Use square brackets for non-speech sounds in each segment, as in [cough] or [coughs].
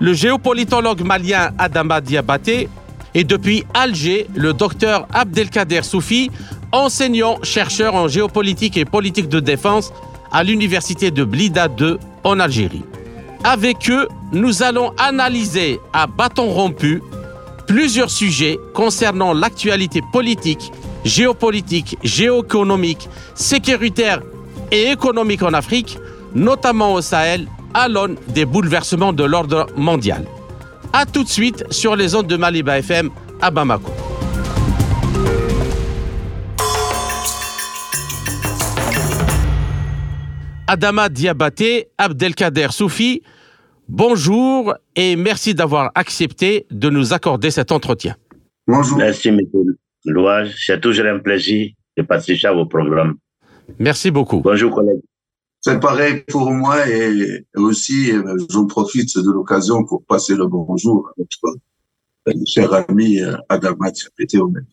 le géopolitologue malien Adama Diabaté et depuis Alger le docteur Abdelkader Soufi, enseignant-chercheur en géopolitique et politique de défense à l'université de Blida 2 en Algérie. Avec eux, nous allons analyser à bâton rompu plusieurs sujets concernant l'actualité politique, géopolitique, géoéconomique, sécuritaire et économique en Afrique, notamment au Sahel, à l'aune des bouleversements de l'ordre mondial. A tout de suite sur les ondes de Maliba FM à Bamako. Adama Diabaté, Abdelkader Soufi, bonjour et merci d'avoir accepté de nous accorder cet entretien. Bonjour. Merci, M. Louage. C'est toujours un plaisir de participer à vos programmes. Merci beaucoup. Bonjour, collègues. C'est pareil pour moi et aussi, euh, j'en profite de l'occasion pour passer le bonjour à notre cher ami euh, Adama même.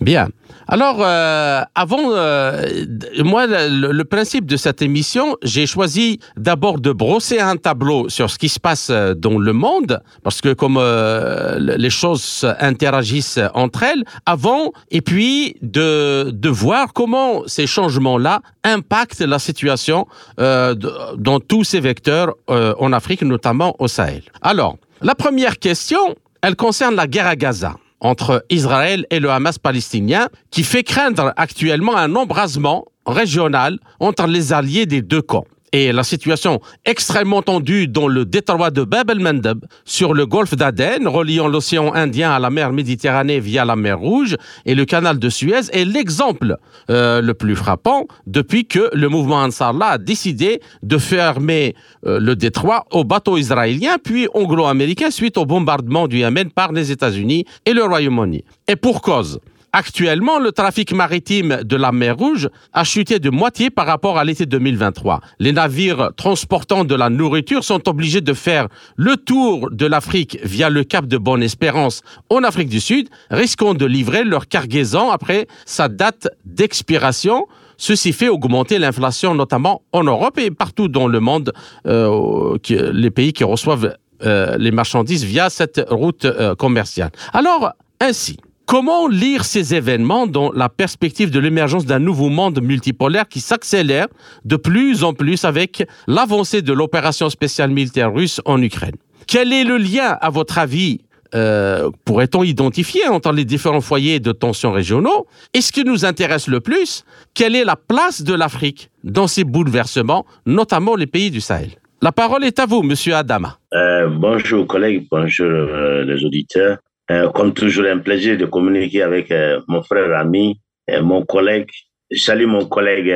Bien. Alors, euh, avant, euh, moi, le, le, principe de cette émission, j'ai choisi d'abord de brosser un tableau sur ce qui se passe euh, dans le monde, parce que comme euh, les choses interagissent entre elles, avant, et puis de, de voir comment ces changements-là impactent la situation euh, dans tous ces vecteurs en Afrique, notamment au Sahel. Alors, la première question, elle concerne la guerre à Gaza entre Israël et le Hamas palestinien, qui fait craindre actuellement un embrasement régional entre les alliés des deux camps. Et la situation extrêmement tendue dans le détroit de Bab el-Mandeb, sur le golfe d'Aden, reliant l'océan Indien à la mer Méditerranée via la mer Rouge et le canal de Suez, est l'exemple euh, le plus frappant depuis que le mouvement Ansarallah a décidé de fermer euh, le détroit aux bateaux israéliens puis anglo-américains suite au bombardement du Yémen par les États-Unis et le Royaume-Uni. Et pour cause, Actuellement, le trafic maritime de la mer Rouge a chuté de moitié par rapport à l'été 2023. Les navires transportant de la nourriture sont obligés de faire le tour de l'Afrique via le cap de Bonne-Espérance en Afrique du Sud, risquant de livrer leur cargaison après sa date d'expiration. Ceci fait augmenter l'inflation, notamment en Europe et partout dans le monde, euh, les pays qui reçoivent euh, les marchandises via cette route euh, commerciale. Alors, ainsi, Comment lire ces événements dans la perspective de l'émergence d'un nouveau monde multipolaire qui s'accélère de plus en plus avec l'avancée de l'opération spéciale militaire russe en Ukraine? Quel est le lien, à votre avis, euh, pourrait-on identifier entre les différents foyers de tensions régionaux? Et ce qui nous intéresse le plus, quelle est la place de l'Afrique dans ces bouleversements, notamment les pays du Sahel? La parole est à vous, Monsieur Adama. Euh, bonjour collègues, bonjour euh, les auditeurs. Euh, comme toujours, un plaisir de communiquer avec euh, mon frère ami, euh, mon collègue. Je salue mon collègue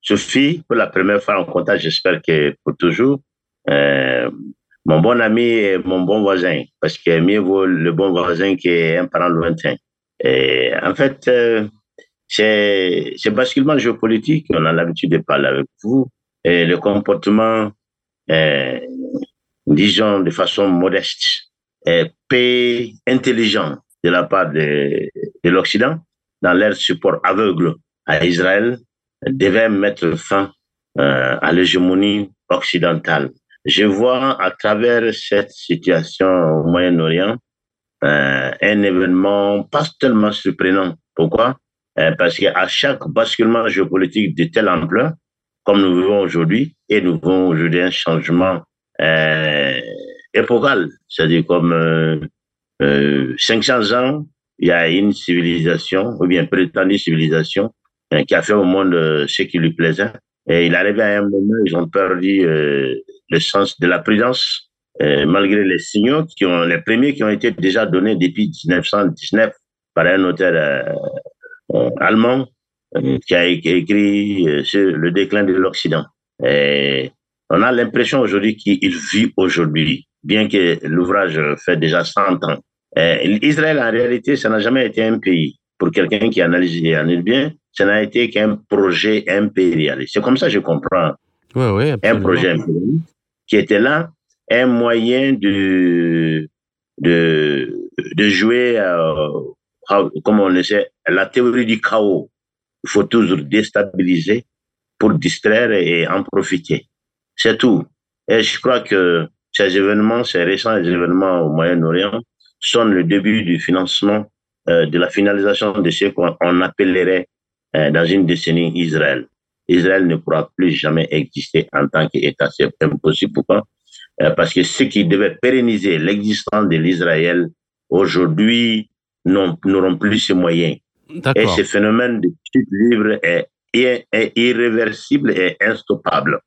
Sophie pour la première fois en contact, j'espère que pour toujours. mon bon ami et mon bon voisin, parce que mieux vaut le bon voisin qu'un parent lointain. En fait, c'est ce basculement géopolitique, on a l'habitude de parler avec vous, et le comportement, disons de façon modeste, paix intelligent de la part de, de l'Occident dans leur support aveugle à Israël devait mettre fin euh, à l'hégémonie occidentale. Je vois à travers cette situation au Moyen-Orient euh, un événement pas tellement surprenant. Pourquoi? Euh, Parce qu'à chaque basculement géopolitique de telle ampleur, comme nous vivons aujourd'hui, et nous vivons aujourd'hui un changement euh, épocal, c'est-à-dire comme euh, euh, 500 ans, il y a une civilisation, ou bien prétendue civilisation, euh, qui a fait au monde euh, ce qui lui plaisait. Et il arrive à un moment, ils ont perdu euh, le sens de la prudence, malgré les signaux qui ont, les premiers qui ont été déjà donnés depuis 1919 par un auteur allemand qui a écrit sur le déclin de l'Occident. Et on a l'impression aujourd'hui qu'il vit aujourd'hui bien que l'ouvrage fait déjà 100 ans. Euh, Israël, en réalité, ça n'a jamais été un pays. Pour quelqu'un qui analyse et analyse bien, ça n'a été qu'un projet impérialiste. C'est comme ça que je comprends. Oui, oui, un projet impérialiste qui était là, un moyen de, de, de jouer, euh, comme on le sait, la théorie du chaos. Il faut toujours déstabiliser pour distraire et en profiter. C'est tout. Et je crois que ces événements, ces récents événements au Moyen-Orient, sont le début du financement, euh, de la finalisation de ce qu'on appellerait euh, dans une décennie Israël. Israël ne pourra plus jamais exister en tant qu'État. C'est impossible. Pourquoi? Euh, Parce que ceux qui devaient pérenniser l'existence de l'Israël aujourd'hui n'auront plus ces moyens. Et ce phénomène de chute libre est est, irréversible et instoppable.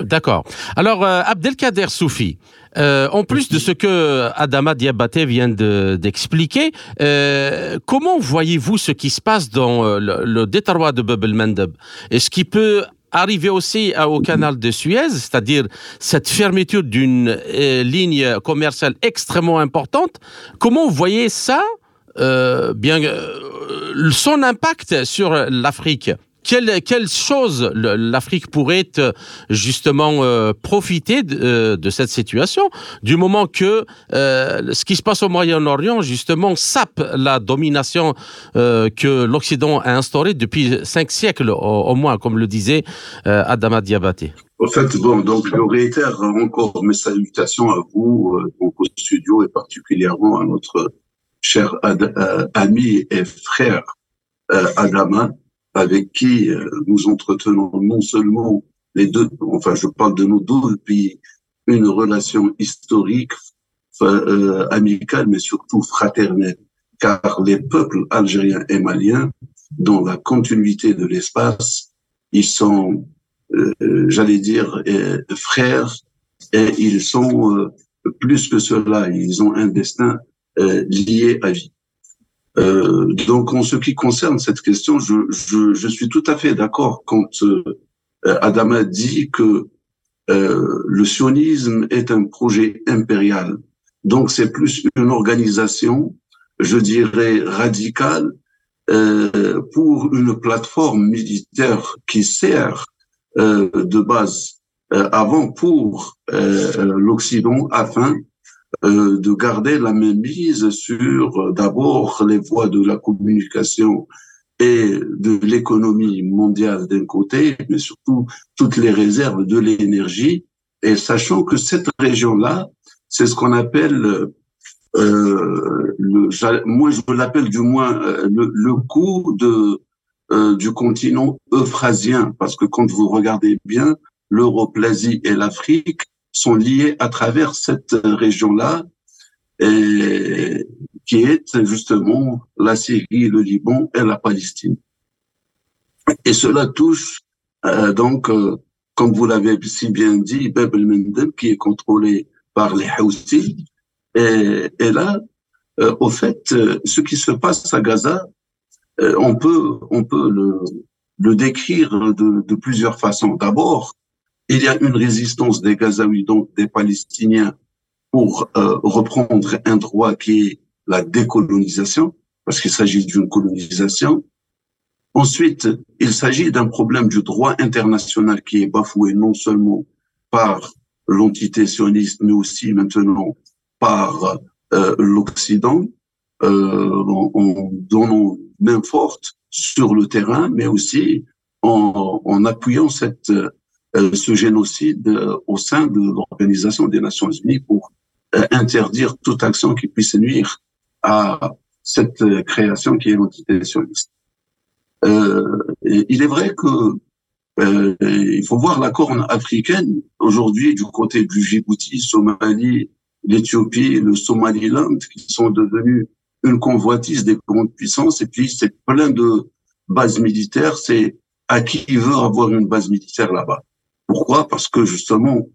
D'accord. Alors, euh, Abdelkader Soufi, euh, en plus de ce que Adama Diabaté vient d'expliquer, euh, comment voyez-vous ce qui se passe dans le, le détroit de Bab el-Mandeb Est-ce qu'il peut arriver aussi au canal de Suez, c'est-à-dire cette fermeture d'une ligne commerciale extrêmement importante? Comment vous voyez ça bien, son impact sur l'Afrique? Quelle, quelle chose l'Afrique pourrait euh, justement euh, profiter euh, de, cette situation du moment que ce qui se passe au Moyen-Orient justement sape la domination que l'Occident a instaurée depuis cinq siècles au, moins, comme le disait Adama Diabaté. En fait, bon, donc je réitère encore mes salutations à vous, au studio et particulièrement à notre cher ami et frère Adama avec qui euh, nous entretenons non seulement les deux, enfin je parle de nos deux pays, une relation historique, euh, amicale, mais surtout fraternelle, car les peuples algériens et maliens, dans la continuité de l'espace, ils sont, euh, j'allais dire, frères, et ils sont plus que cela, ils ont un destin lié à vie. Euh, donc, en ce qui concerne cette question, je, je, je suis tout à fait d'accord quand euh, Adama dit que euh, le sionisme est un projet impérial. Donc, c'est plus une organisation, je dirais, radicale euh, pour une plateforme militaire qui sert euh, de base avant pour l'Occident afin euh, de garder la même mise sur euh, d'abord les voies de la communication et de l'économie mondiale d'un côté, mais surtout toutes les réserves de l'énergie, et sachant que cette région-là, c'est ce qu'on appelle, euh, le, moi je l'appelle du moins euh, le, le coup de du continent euphrasien, parce que quand vous regardez bien, l'Europe, l'Asie et l'Afrique sont liés à travers cette région-là, qui est justement la Syrie, le Liban et la Palestine. Et cela touche euh, donc, euh, comme vous l'avez si bien dit, Bab el-Mendeb, qui est contrôlé par les Houthis. Et, et là, euh, au fait, ce qui se passe à Gaza, on peut, on peut le, le décrire de, de plusieurs façons. D'abord, il y a une résistance des Gazaouis, donc des Palestiniens, pour euh, reprendre un droit qui est la décolonisation, parce qu'il s'agit d'une colonisation. Ensuite, il s'agit d'un problème du droit international qui est bafoué non seulement par l'entité sioniste, mais aussi maintenant par euh, l'Occident, euh, en, donnant main forte sur le terrain, mais aussi en, en appuyant cette ce génocide euh, au sein de l'Organisation des Nations Unies pour euh, interdire toute action qui puisse nuire à cette création qui est l'entité sioniste. il est vrai que il faut voir la corne africaine aujourd'hui du côté du Djibouti, Somalie, l'Éthiopie, le Somaliland, qui sont devenus une convoitise des grandes puissances. Et puis, c'est plein de bases militaires. C'est à qui veut avoir une base militaire là-bas? Pourquoi? Parce que justement,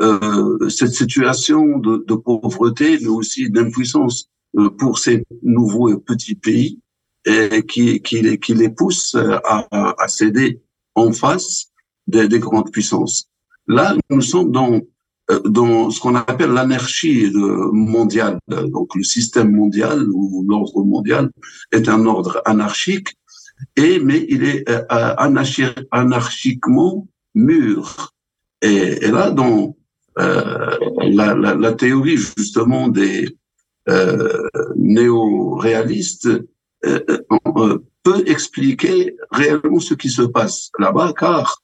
euh, cette situation de, de, pauvreté, mais aussi d'impuissance euh, pour ces nouveaux petits pays, et qui, qui, qui les pousse à, à, céder en face des, des, grandes puissances. Là, nous sommes dans euh, dans ce qu'on appelle l'anarchie mondiale. Donc le système mondial ou l'ordre mondial est un ordre anarchique, et mais il est euh, anarchiquement mûr. Et, là, dans euh, la, théorie justement des euh, néo-réalistes euh, euh, peut expliquer réellement ce qui se passe là-bas, car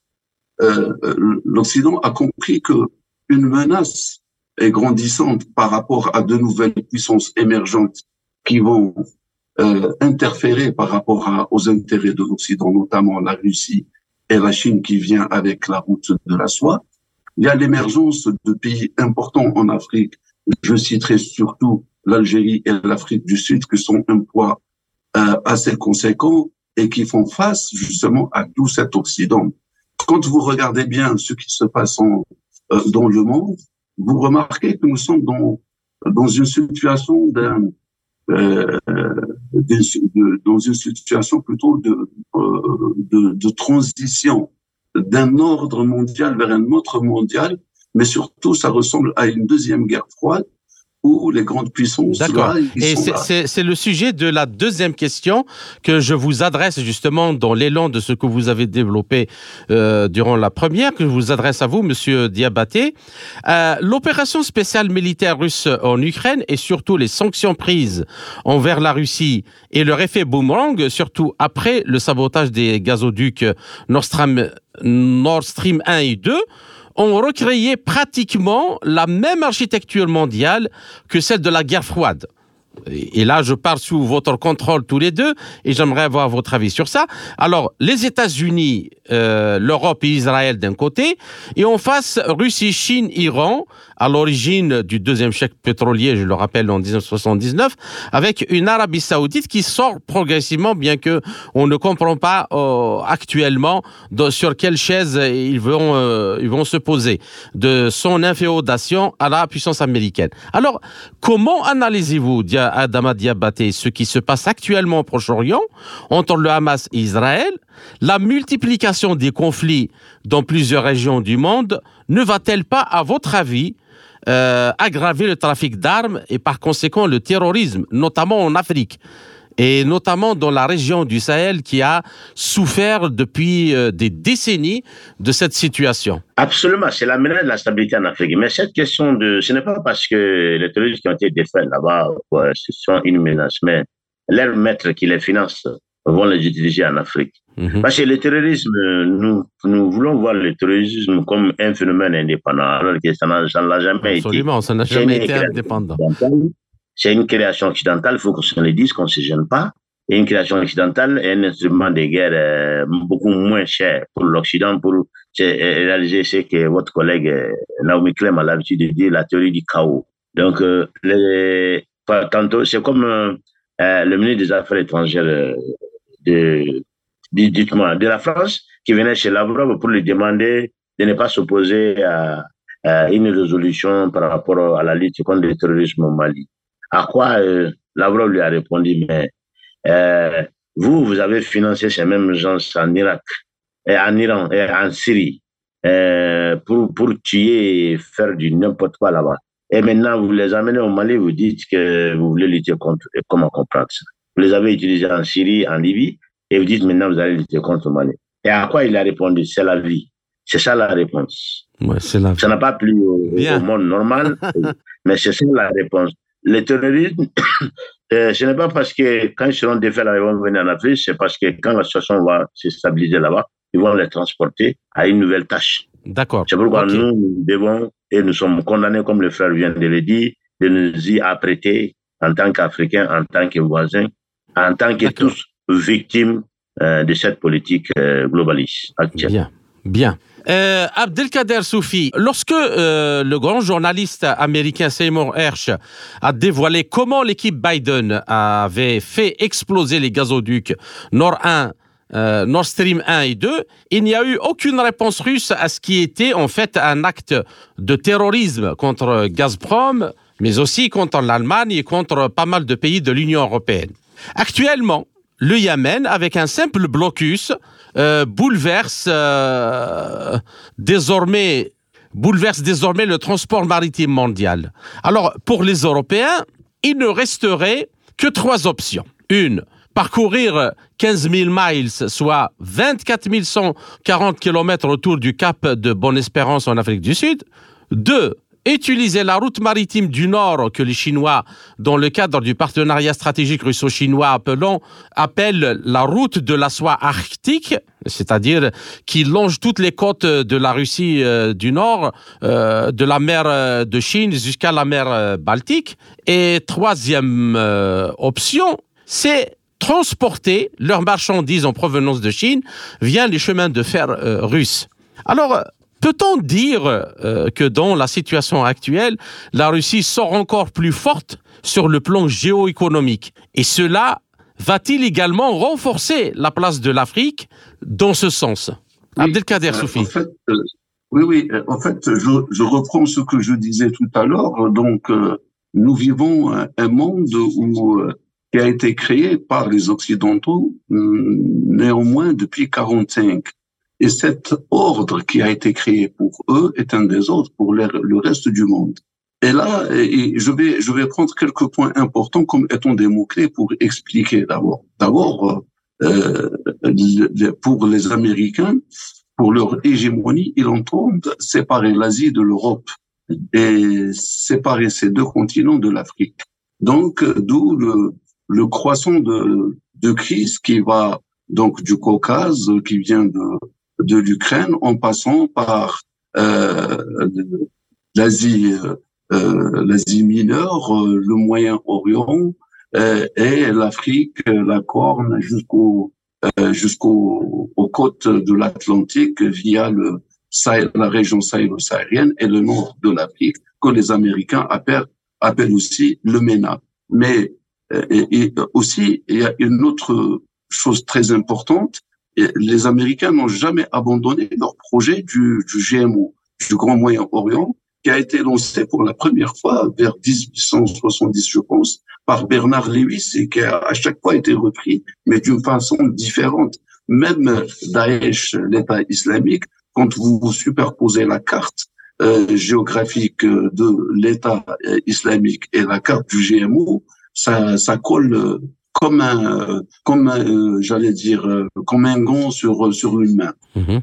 l'Occident a compris que une menace est grandissante par rapport à de nouvelles puissances émergentes qui vont euh, interférer par rapport aux intérêts de l'Occident, notamment la Russie et la Chine qui vient avec la route de la soie. Il y a l'émergence de pays importants en Afrique. Je citerai surtout l'Algérie et l'Afrique du Sud qui sont un poids euh, assez conséquent et qui font face justement à tout cet Occident. Quand vous regardez bien ce qui se passe en, euh, dans le monde, vous remarquez que nous sommes dans, dans une situation d'un, euh, de, dans une situation plutôt de, euh, de, de transition d'un ordre mondial vers un autre mondial, mais surtout ça ressemble à une deuxième guerre froide les grandes puissances. D'accord. Et c'est le sujet de la deuxième question que je vous adresse justement dans l'élan de ce que vous avez développé euh, durant la première, que je vous adresse à vous, Monsieur Diabaté. Euh, L'opération spéciale militaire russe en Ukraine et surtout les sanctions prises envers la Russie et leur effet boomerang, surtout après le sabotage des gazoducs Nord Stream, Nord Stream 1 et 2, ont recréé pratiquement la même architecture mondiale que celle de la guerre froide. Et là, je parle sous votre contrôle tous les deux, et j'aimerais avoir votre avis sur ça. Alors, les États-Unis, euh, l'Europe et Israël d'un côté, et en face, Russie, Chine, Iran, à l'origine du deuxième chèque pétrolier, je le rappelle, en 1979, avec une Arabie saoudite qui sort progressivement, bien que on ne comprend pas euh, actuellement sur quelle chaise ils vont, euh, ils vont se poser, de son inféodation à la puissance américaine. Alors, comment analysez-vous, Adama Diabaté, ce qui se passe actuellement au Proche-Orient entre le Hamas et Israël? La multiplication des conflits dans plusieurs régions du monde ne va-t-elle pas, à votre avis, euh, aggraver le trafic d'armes et par conséquent le terrorisme, notamment en Afrique et notamment dans la région du Sahel qui a souffert depuis euh, des décennies de cette situation. Absolument, c'est la menace de la stabilité en Afrique. Mais cette question de, ce n'est pas parce que les terroristes qui ont été défaits là-bas, ce sont une menace, mais leurs maîtres qui les financent vont les utiliser en Afrique. Mhm. Parce que le terrorisme, nous, nous voulons voir le terrorisme comme un phénomène indépendant, alors que ça n'a jamais été. Absolument, ça n'a jamais été indépendant. C'est une création occidentale, il faut qu'on se le dise, qu'on ne se gêne pas. Et une création occidentale est un instrument de guerre euh, beaucoup moins cher pour l'Occident pour euh, réaliser ce que votre collègue euh, Naomi Klein a l'habitude de dire, la théorie du chaos. Donc, les, tantôt, c'est comme le ministre des Affaires étrangères de, dites-moi, de la France qui venait chez Lavrov pour lui demander de ne pas s'opposer à, une résolution par rapport à la lutte contre le terrorisme au Mali. À quoi euh, Lavrov lui a répondu, mais euh, vous, vous avez financé ces mêmes gens en Irak, en Iran et en Syrie euh, pour, pour tuer et faire du n'importe quoi là-bas. Et maintenant, vous les amenez au Mali, vous dites que vous voulez lutter contre. Et comment comprendre ça? Vous les avez utilisés en Syrie, en Libye, et vous dites maintenant vous allez lutter contre Mali. Et à quoi il a répondu? C'est la vie. C'est ça la réponse. Ouais, Ça n'a pas plu au, au monde normal, [laughs] mais c'est ça la réponse. Le terrorisme, [coughs] euh, ce n'est pas parce que quand ils seront défaits, ils vont venir en Afrique, c'est parce que quand la situation va se stabiliser là-bas, ils vont les transporter à une nouvelle tâche. D'accord. C'est pourquoi nous, nous devons, et nous sommes condamnés, comme le frère vient de le dire, de nous y apprêter en tant qu'Africains, en tant que voisins, en tant que tous victimes euh, de cette politique euh, globaliste actuelle. Bien, bien. Euh, Abdelkader Soufi, lorsque le grand journaliste américain Seymour Hersh a dévoilé comment l'équipe Biden avait fait exploser les gazoducs Nord 1, euh, Nord Stream 1 et 2, il n'y a eu aucune réponse russe à ce qui était en fait un acte de terrorisme contre Gazprom, mais aussi contre l'Allemagne et contre pas mal de pays de l'Union européenne. Actuellement, le Yémen, avec un simple blocus, euh, bouleverse euh, désormais bouleverse désormais le transport maritime mondial. Alors, pour les Européens, il ne resterait que trois options. Une, parcourir 15 000 miles, soit 24 140 km autour du cap de Bonne-Espérance en Afrique du Sud. Deux, utiliser la route maritime du Nord que les Chinois, dans le cadre du partenariat stratégique russo-chinois appellent la route de la soie arctique, c'est-à-dire qui longe toutes les côtes de la Russie euh, du Nord, euh, de la mer euh, de Chine jusqu'à la mer Baltique. Et troisième option, c'est transporter leurs marchandises en provenance de Chine via les chemins de fer russes. Alors, Peut-on dire euh, que dans la situation actuelle, la Russie sort encore plus forte sur le plan géoéconomique? Et cela va-t-il également renforcer la place de l'Afrique dans ce sens? Abdelkader euh, Soufi. Euh, oui, oui, en fait, je, reprends ce que je disais tout à l'heure. Donc, nous vivons un, monde où, qui a été créé par les Occidentaux, néanmoins depuis 45. Et cet ordre qui a été créé pour eux est un désordre pour le reste du monde. Et là, je vais, je vais prendre quelques points importants comme étant des mots-clés pour expliquer d'abord. D'abord, euh, pour les Américains, pour leur hégémonie, ils entendent séparer l'Asie de l'Europe et séparer ces deux continents de l'Afrique. Donc, d'où le, le croissant de, de crise qui va donc du Caucase, qui vient de, de l'Ukraine en passant par euh, l'Asie euh, l'Asie mineure, euh, le Moyen-Orient euh, et l'Afrique, la Corne jusqu'au jusqu'aux aux côtes de l'Atlantique via le la région sahélo-saharienne et le nord de l'Afrique que les Américains appellent, appellent aussi le MENA. Mais et aussi il y a une autre chose très importante, les Américains n'ont jamais abandonné leur projet du, du GMO, du Grand Moyen-Orient, qui a été lancé pour la première fois vers 1870, je pense, par Bernard Lewis et qui a à chaque fois été repris, mais d'une façon différente. Même Daesh, l'État islamique, quand vous, superposez la carte euh, géographique de l'État euh, islamique et la carte du GMO, ça, ça colle comme un, comme euh, j'allais dire, euh, comme un gant sur sur l'humain. Mhm.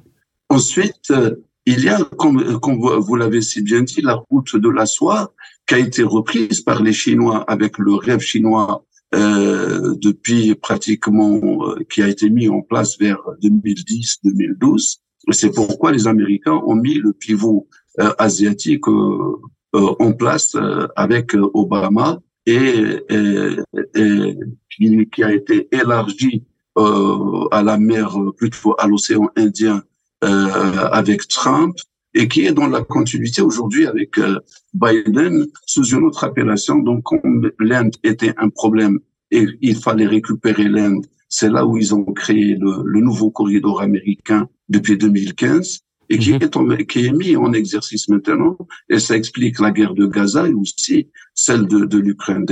Ensuite, euh, il y a, comme, comme vous l'avez si bien dit, la route de la soie qui a été reprise par les Chinois avec le rêve chinois euh, depuis pratiquement, qui a été mis en place vers 2010-2012. C'est pourquoi les Américains ont mis le pivot asiatique en place avec Obama et, et, qui, a été élargi euh, à la mer, plutôt à l'océan Indien euh, avec Trump et qui est dans la continuité aujourd'hui avec euh, Biden sous une autre appellation. Donc, comme l'Inde était un problème et il fallait récupérer l'Inde, c'est là où ils ont créé le, le nouveau corridor américain depuis 2015 et qui, mhm. est, qui est mis en exercice maintenant. Et ça explique la guerre de Gaza et aussi celle de, de l'Ukraine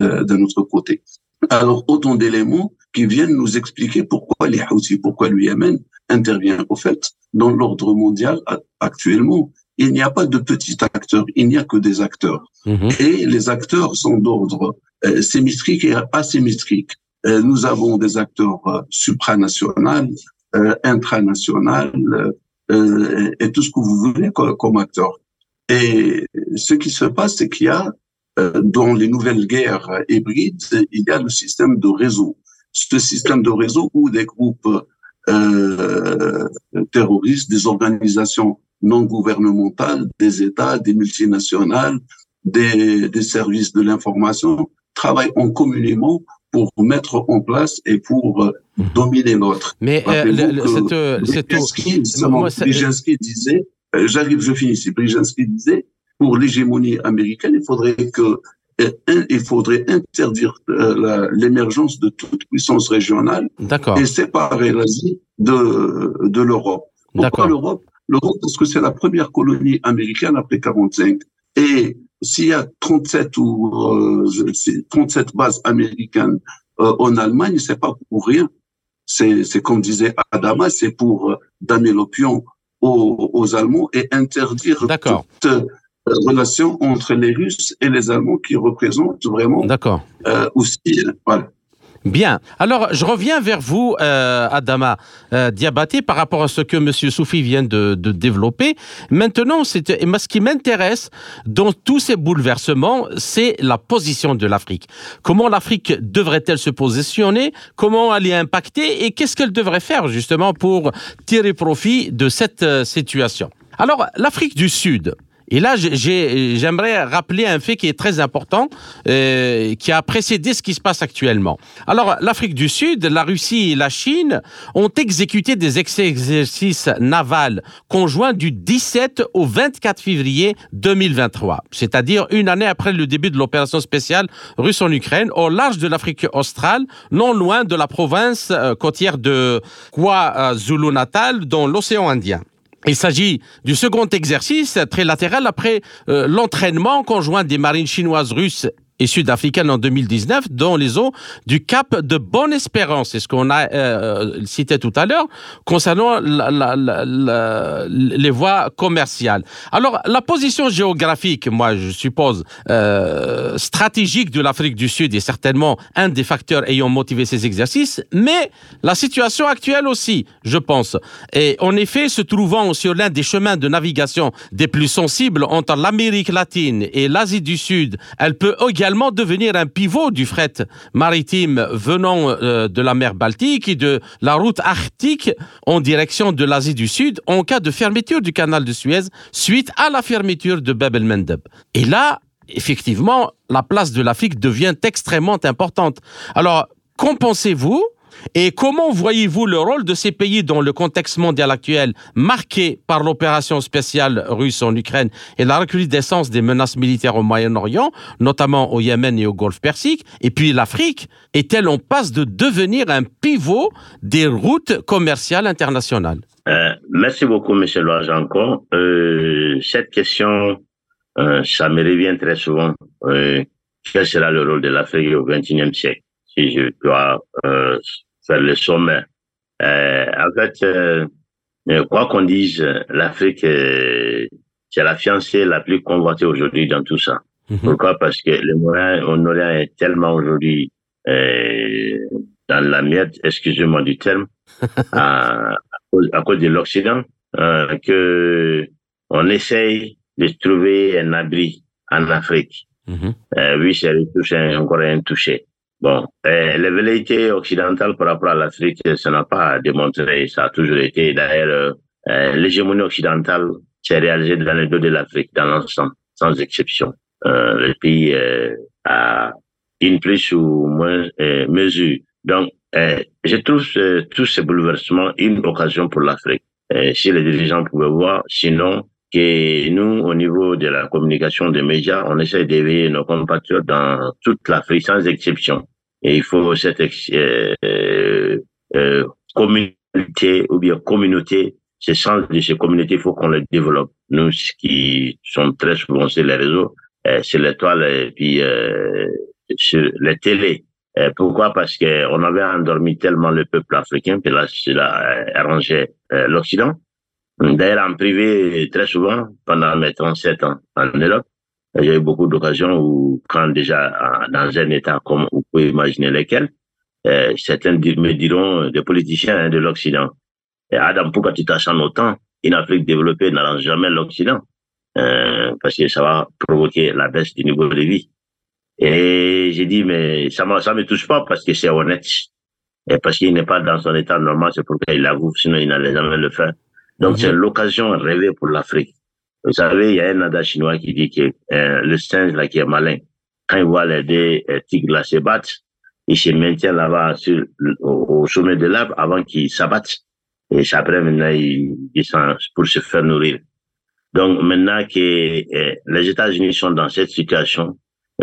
d'un autre côté. Alors, autant d'éléments qui viennent nous expliquer pourquoi les Houthis, pourquoi le Yémen intervient. Au fait, dans l'ordre mondial, actuellement, il n'y a pas de petits acteurs, il n'y a que des acteurs. Mhm. Et les acteurs sont d'ordre euh, symétrique et asymétrique. Euh, nous avons des acteurs euh, supranationaux, euh, intranationaux, euh, et tout ce que vous voulez comme, comme acteur. Et ce qui se passe, c'est qu'il y a euh, dans les nouvelles guerres hybrides, il y a le système de réseau. Ce système de réseau où des groupes euh, terroristes, des organisations non gouvernementales, des États, des multinationales, des, des services de l'information travaillent en communément pour mettre en place et pour euh, mhm. dominer l'autre. Mais euh, cette, Brzezinski disait, euh, j'arrive, je finis ici, Brzezinski disait, pour l'hégémonie américaine, il faudrait que il faudrait interdire l'émergence de toute puissance régionale et séparer l'Asie de, de l'Europe. Pourquoi l'Europe? L'Europe, parce que c'est la première colonie américaine après 45. Et s'il y a 37 ou euh, 37 bases américaines euh, en Allemagne, c'est pas pour rien. C'est, c'est comme disait Adama, c'est pour euh, donner l'opium aux, aux Allemands et interdire toute euh, relation entre les Russes et les Allemands qui représentent vraiment euh, aussi. Voilà. Bien. Alors, je reviens vers vous, euh, Adama euh, Diabaté, par rapport à ce que M. Soufi vient de, développer. Maintenant, ce qui m'intéresse dans tous ces bouleversements, c'est la position de l'Afrique. Comment l'Afrique devrait-elle se positionner? Comment elle est impactée Et qu'est-ce qu'elle devrait faire, justement, pour tirer profit de cette euh, situation? Alors, l'Afrique du Sud, et là, j'aimerais rappeler un fait qui est très important, euh, qui a précédé ce qui se passe actuellement. Alors, l'Afrique du Sud, la Russie et la Chine ont exécuté des exercices navals conjoints du 17 au 24 février 2023, c'est-à-dire une année après le début de l'opération spéciale russe en Ukraine, au large de l'Afrique australe, non loin de la province euh, côtière de KwaZulu-Natal, dans l'océan Indien. Il s'agit du second exercice très latéral après euh, l'entraînement conjoint des marines chinoises, russes et sud-africaine en 2019 dans les eaux du Cap de Bonne-Espérance. C'est ce qu'on a euh, cité tout à l'heure concernant les voies commerciales. Alors, la position géographique, moi, je suppose, euh, stratégique de l'Afrique du Sud est certainement un des facteurs ayant motivé ces exercices, mais la situation actuelle aussi, je pense. Et en effet, se trouvant sur l'un des chemins de navigation des plus sensibles entre l'Amérique latine et l'Asie du Sud, elle peut également devenir un pivot du fret maritime venant euh, de la mer Baltique et de la route arctique en direction de l'Asie du Sud en cas de fermeture du canal de Suez suite à la fermeture de Bab el-Mandeb. Et là, effectivement, la place de l'Afrique devient extrêmement importante. Alors, qu'en pensez-vous et comment voyez-vous le rôle de ces pays dans le contexte mondial actuel, marqué par l'opération spéciale russe en Ukraine et la recrudescence des menaces militaires au Moyen-Orient, notamment au Yémen et au Golfe Persique, et puis l'Afrique, est-elle en passe de devenir un pivot des routes commerciales internationales? Euh, Merci beaucoup, M. Loajanko. Euh, cette question, euh, ça me revient très souvent. Euh, quel sera le rôle de l'Afrique au XXIe siècle si je dois euh, faire le sommet. Euh, en fait, euh, quoi qu'on dise, l'Afrique, euh, c'est la fiancée la plus convoitée aujourd'hui dans tout ça. Mhm. Pourquoi? Parce que le Moyen-Orient est tellement aujourd'hui euh, dans la merde, excusez-moi du terme, [laughs] à, à, cause, de l'Occident, euh, que on essaye de trouver un abri en Afrique. Euh, oui, c'est encore un touché. Bon, euh, les velléités occidentales par rapport à l'Afrique, ça n'a pas démontré, ça a toujours été. D'ailleurs, euh, euh, l'hégémonie occidentale s'est réalisée dans le dos de l'Afrique, dans l'ensemble, sans exception. Euh, le pays euh, a une plus ou moins euh, mesure. Donc, je trouve tous ces bouleversements une occasion pour l'Afrique. si les dirigeants pouvaient voir, sinon, que nous, au niveau de la communication des médias, on essaie d'éveiller nos compatriotes dans toute l'Afrique, sans exception. Et il faut cette euh, euh, communauté ou bien communauté, ce sens de ces communautés, il faut qu'on le développe. Nous, ce qui sont très souvent sur les réseaux, euh, sur l'étoile et puis euh, sur les télés. Euh, pourquoi? Parce que on avait endormi tellement le peuple africain que là, cela arrangeait euh, l'Occident. D'ailleurs, en privé, très souvent, pendant mes 37 ans en Europe, j'ai eu beaucoup d'occasions où, quand déjà dans un État comme vous pouvez imaginer lesquels, euh, certains me diront des politiciens hein, de l'Occident. Adam, pourquoi tu t'acharnes autant Une Afrique développée n'arrange jamais l'Occident, euh, parce que ça va provoquer la baisse du niveau de vie. Et j'ai dit, mais ça ne ça me touche pas parce que c'est honnête. Et parce qu'il n'est pas dans son état normal, c'est pourquoi il l'avoue, sinon il n'allait jamais le faire. Donc, c'est mhm. l'occasion rêvée pour l'Afrique. Vous savez, il y a un nada chinois qui dit que euh, le singe là qui est malin, quand il voit les deux euh, tigres là se battre, il se maintient là-bas au, sommet de l'arbre avant qu'il s'abatte. Et après, maintenant, il descend pour se faire nourrir. Donc, maintenant que euh, les États-Unis sont dans cette situation,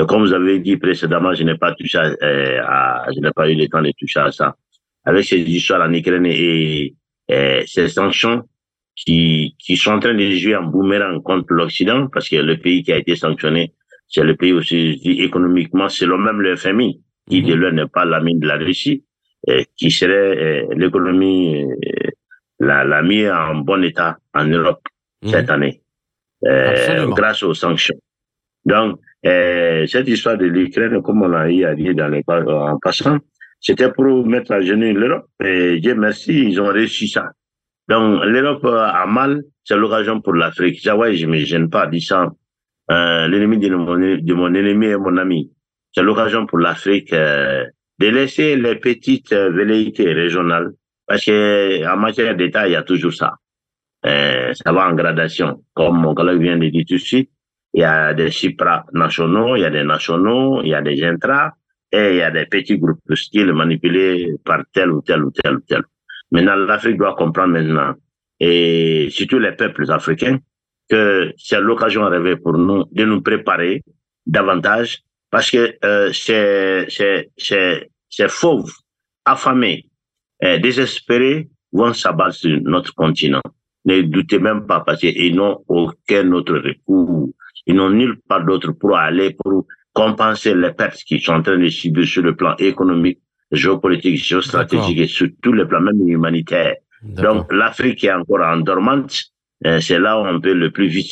comme vous avez dit précédemment, je n'ai pas touché à, je n'ai pas eu le temps de toucher à ça. Avec ces histoires en Ukraine et, et ces sanctions, qui, qui sont en train de jouer en boomerang contre l'Occident, parce que le pays qui a été sanctionné, c'est le pays aussi économiquement, selon même le FMI, qui mhm. de l'heure n'est pas l'ami de la Russie, qui serait euh, l'économie l'a mis en bon état en Europe cette Mhm. année, euh, grâce aux sanctions. Donc, euh, cette histoire de l'Ukraine, comme on l'a eu à dire dans les, en passant, c'était pour mettre à genoux l'Europe. Et Dieu merci, ils ont réussi ça. Donc, l'Europe a mal, c'est l'occasion pour l'Afrique. Ça, ouais, je me gêne pas disant, euh, l'ennemi de mon, de mon ennemi est mon ami. C'est l'occasion pour l'Afrique euh, de laisser les petites euh, velléités régionales, parce que en matière d'État, il y a toujours ça. Euh, ça va en gradation. Comme mon collègue vient de dire tout de suite, il y a des supra nationaux, il y a des nationaux, il y a des intras, et il y a des petits groupes styles manipulés par tel ou tel ou tel ou tel. Maintenant, l'Afrique doit comprendre maintenant, et surtout les peuples africains, que c'est l'occasion rêvée pour nous de nous préparer davantage, parce que euh, ces, fauves affamés, euh, désespérés, vont s'abattre sur notre continent. Ne doutez même pas, parce qu'ils n'ont aucun autre recours. Ils n'ont nulle part d'autre pour aller, pour compenser les pertes qu'ils sont en train de subir sur le plan économique, géopolitique, géostratégique et sur tous les plans, même humanitaire. Donc, l'Afrique est encore en dormante. Euh, c'est là où on peut le plus vite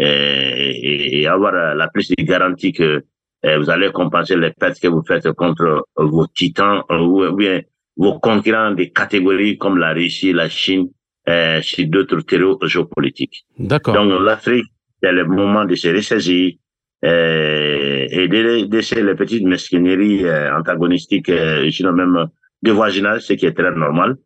euh, et, et avoir euh, la plus de garantie que vous allez compenser les pertes que vous faites contre vos titans ou bien vos concurrents des catégories comme la Russie, la Chine, euh, sur d'autres terreaux géopolitiques. D'accord. Donc, l'Afrique, c'est le moment de se ressaisir et de laisser les petites mesquineries euh, antagonistiques, euh, sinon même de voisinage, ce qui est très normal,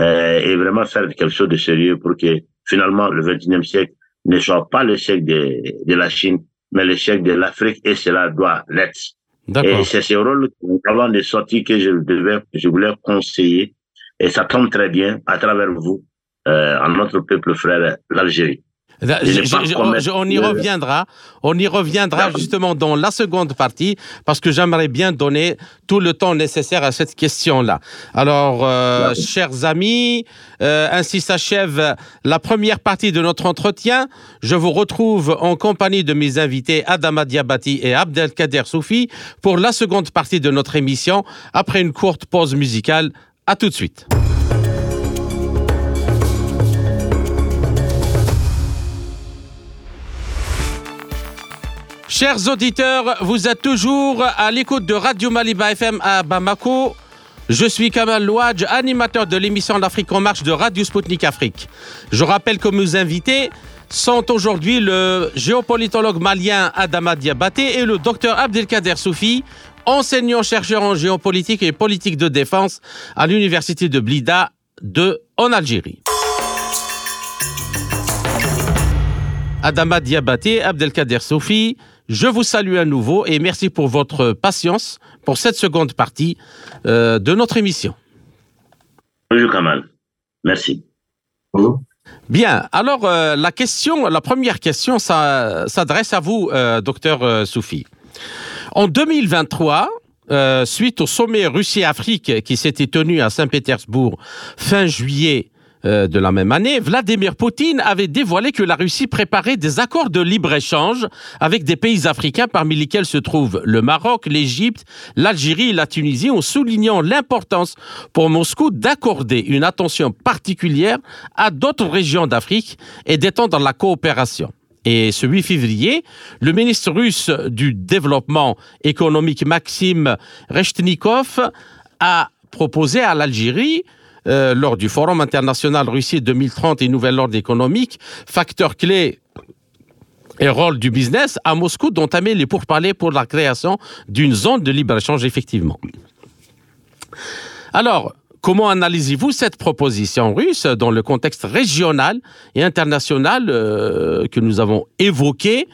euh, et vraiment faire quelque chose de sérieux pour que finalement le 21e siècle ne soit pas le siècle de, de la Chine, mais le siècle de l'Afrique, et cela doit l'être. Et c'est ce rôle, avant de sortir, que je devais, je voulais conseiller, et ça tombe très bien à travers vous, euh, à notre peuple frère, l'Algérie. Je- je on y reviendra. On y reviendra justement dans la seconde partie parce que j'aimerais bien donner tout le temps nécessaire à cette question-là. Alors, euh, D'accord. chers amis, euh, ainsi s'achève la première partie de notre entretien. Je vous retrouve en compagnie de mes invités Adama Diabati et Abdelkader Soufi pour la seconde partie de notre émission après une courte pause musicale. À tout de suite. Chers auditeurs, vous êtes toujours à l'écoute de Radio Maliba FM à Bamako. Je suis Kamal Louadj, animateur de l'émission L'Afrique en marche de Radio Sputnik Afrique. Je rappelle que mes invités sont aujourd'hui le géopolitologue malien Adama Diabaté et le docteur Abdelkader Soufi, enseignant-chercheur en géopolitique et politique de défense à l'université de Blida en Algérie. Adama Diabaté, Abdelkader Soufi, je vous salue à nouveau et merci pour votre patience pour cette seconde partie euh, de notre émission. Bonjour Kamal. Merci. Oh, Bien, alors euh, la question, la première question ça s'adresse à vous, euh, docteur Soufi. En 2023, euh, suite au sommet Russie-Afrique qui s'était tenu à Saint-Pétersbourg fin juillet euh, de la même année, Vladimir Poutine avait dévoilé que la Russie préparait des accords de libre-échange avec des pays africains parmi lesquels se trouvent le Maroc, l'Égypte, l'Algérie et la Tunisie, en soulignant l'importance pour Moscou d'accorder une attention particulière à d'autres régions d'Afrique et d'étendre la coopération. Et ce 8 février, le ministre russe du développement économique Maxime Reshtnikov a proposé à l'Algérie euh, lors du Forum international Russie 2030 et Nouvel ordre économique, facteur clé et rôle du business à Moscou d'entamer les pourparlers pour la création d'une zone de libre-échange, effectivement. Alors, comment analysez-vous cette proposition russe dans le contexte régional et international euh, que nous avons évoqué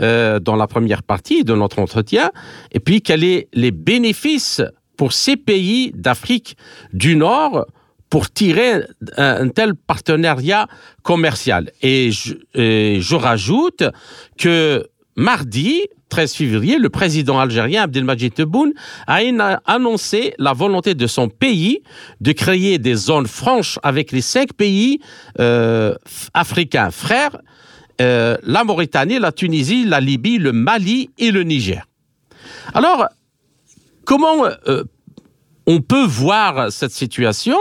euh, dans la première partie de notre entretien? Et puis, quels sont les bénéfices pour ces pays d'Afrique du Nord pour tirer un, un tel partenariat commercial. Et je, et je rajoute que mardi 13 février, le président algérien Abdelmajid Tebboune a annoncé la volonté de son pays de créer des zones franches avec les cinq pays euh, africains frères, euh, la Mauritanie, la Tunisie, la Libye, le Mali et le Niger. Alors, comment euh, on peut voir cette situation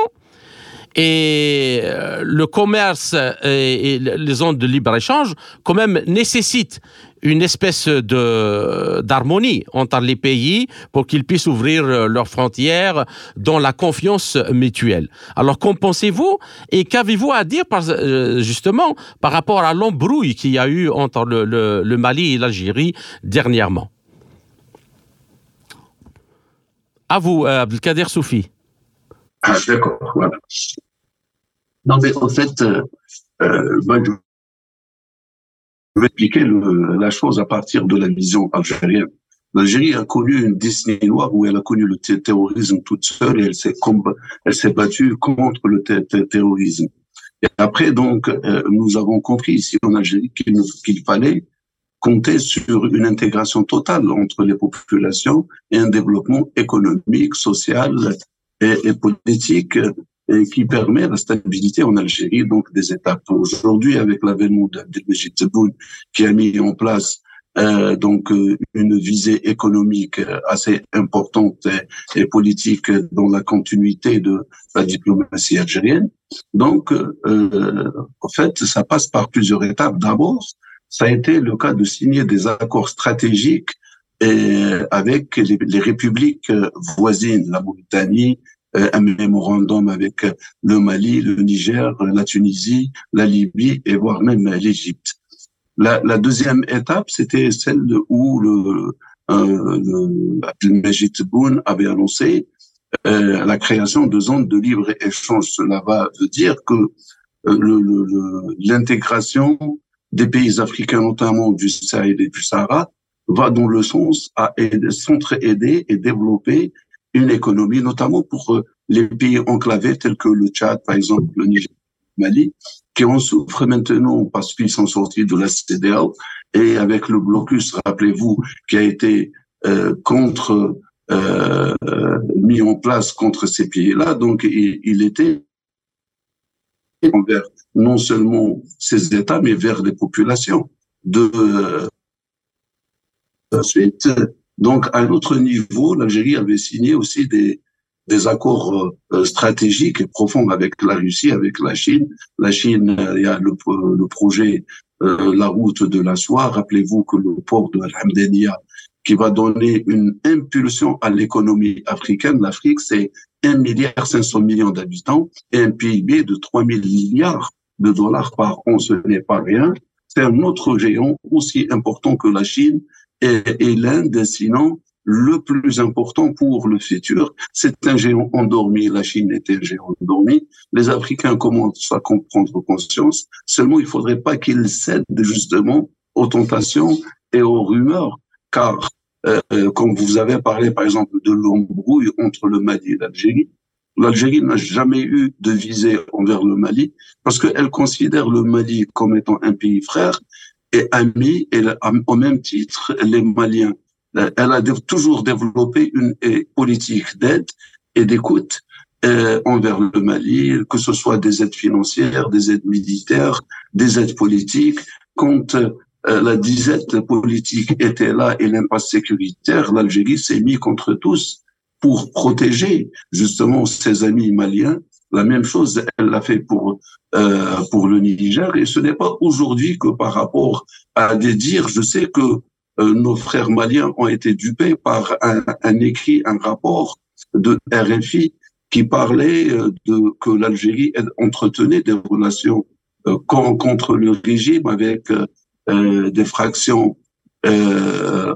Et euh, le commerce et, les zones de libre-échange, quand même, nécessitent une espèce de d'harmonie entre les pays pour qu'ils puissent ouvrir leurs frontières dans la confiance mutuelle. Alors qu'en pensez-vous et qu'avez-vous à dire par, euh, justement par rapport à l'embrouille qu'il y a eu entre le, le Mali et l'Algérie dernièrement? À vous, euh, Abdelkader Soufi. Ah, d'accord, voilà. Non, mais en fait, euh, euh, je vais expliquer la chose à partir de la vision algérienne. L'Algérie a connu une décennie noire où elle a connu le terrorisme toute seule et elle s'est elle battue contre le terrorisme. Et après, donc, nous avons compris ici en Algérie qu'il fallait compter sur une intégration totale entre les populations et un développement économique, social et, politique et qui permet la stabilité en Algérie, donc des étapes. Aujourd'hui, avec l'avènement d'Abdelmejid Tebboune, qui a mis en place euh, donc euh, une visée économique assez importante et, politique dans la continuité de la diplomatie algérienne. Donc, euh, en fait, ça passe par plusieurs étapes. D'abord, ça a été le cas de signer des accords stratégiques et avec les, les, républiques voisines, la Mauritanie, euh, un mémorandum avec le Mali, le Niger, la Tunisie, la Libye et voire même l'Égypte. La, la, deuxième étape, c'était celle où le, euh, le Abdelmejid avait annoncé euh, la création de zones de libre-échange. Cela va dire que euh, l'intégration des pays africains, notamment du Sahel et du Sahara, va dans le sens à s'entraider et développer une économie, notamment pour euh, les pays enclavés tels que le Tchad, par exemple, le Niger, le Mali, qui en souffrent maintenant parce qu'ils sont sortis de la CDAO et avec le blocus, rappelez-vous, qui a été euh, contre euh, mis en place contre ces pays-là. Donc, il, il était envers non seulement ces États, mais vers les populations. De, ensuite, donc à un autre niveau, l'Algérie avait signé aussi des, des accords euh, stratégiques et profonds avec la Russie, avec la Chine. La Chine, euh, il y a le, le projet euh, La route de la soie. Rappelez-vous que le port de Al-Hamdaniya, qui va donner une impulsion à l'économie africaine, l'Afrique, c'est 1 milliard 500 millions d'habitants et un PIB de 3 000 milliards de dollars par an, ce n'est pas rien. C'est un autre géant aussi important que la Chine et, et l'Inde, sinon le plus important pour le futur. C'est un géant endormi. La Chine est un géant endormi. Les Africains commencent à comprendre conscience. Seulement, il faudrait pas qu'ils cèdent justement aux tentations et aux rumeurs, car euh, comme vous avez parlé par exemple de l'embrouille entre le Mali et l'Algérie, l'Algérie n'a jamais eu de visée envers le Mali parce qu'elle considère le Mali comme étant un pays frère et ami et au même titre les Maliens. Elle a toujours développé une politique d'aide et d'écoute euh, envers le Mali, que ce soit des aides financières, des aides militaires, des aides politiques. Quand euh, la disette politique était là et l'impasse sécuritaire, l'Algérie s'est mise contre tous pour protéger justement ses amis maliens. La même chose, elle l'a fait pour euh, pour le Niger. Et ce n'est pas aujourd'hui que par rapport à des dires, je sais que euh, nos frères maliens ont été dupés par un, un, écrit, un rapport de RFI qui parlait euh, de que l'Algérie entretenait des relations euh, contre le régime avec des fractions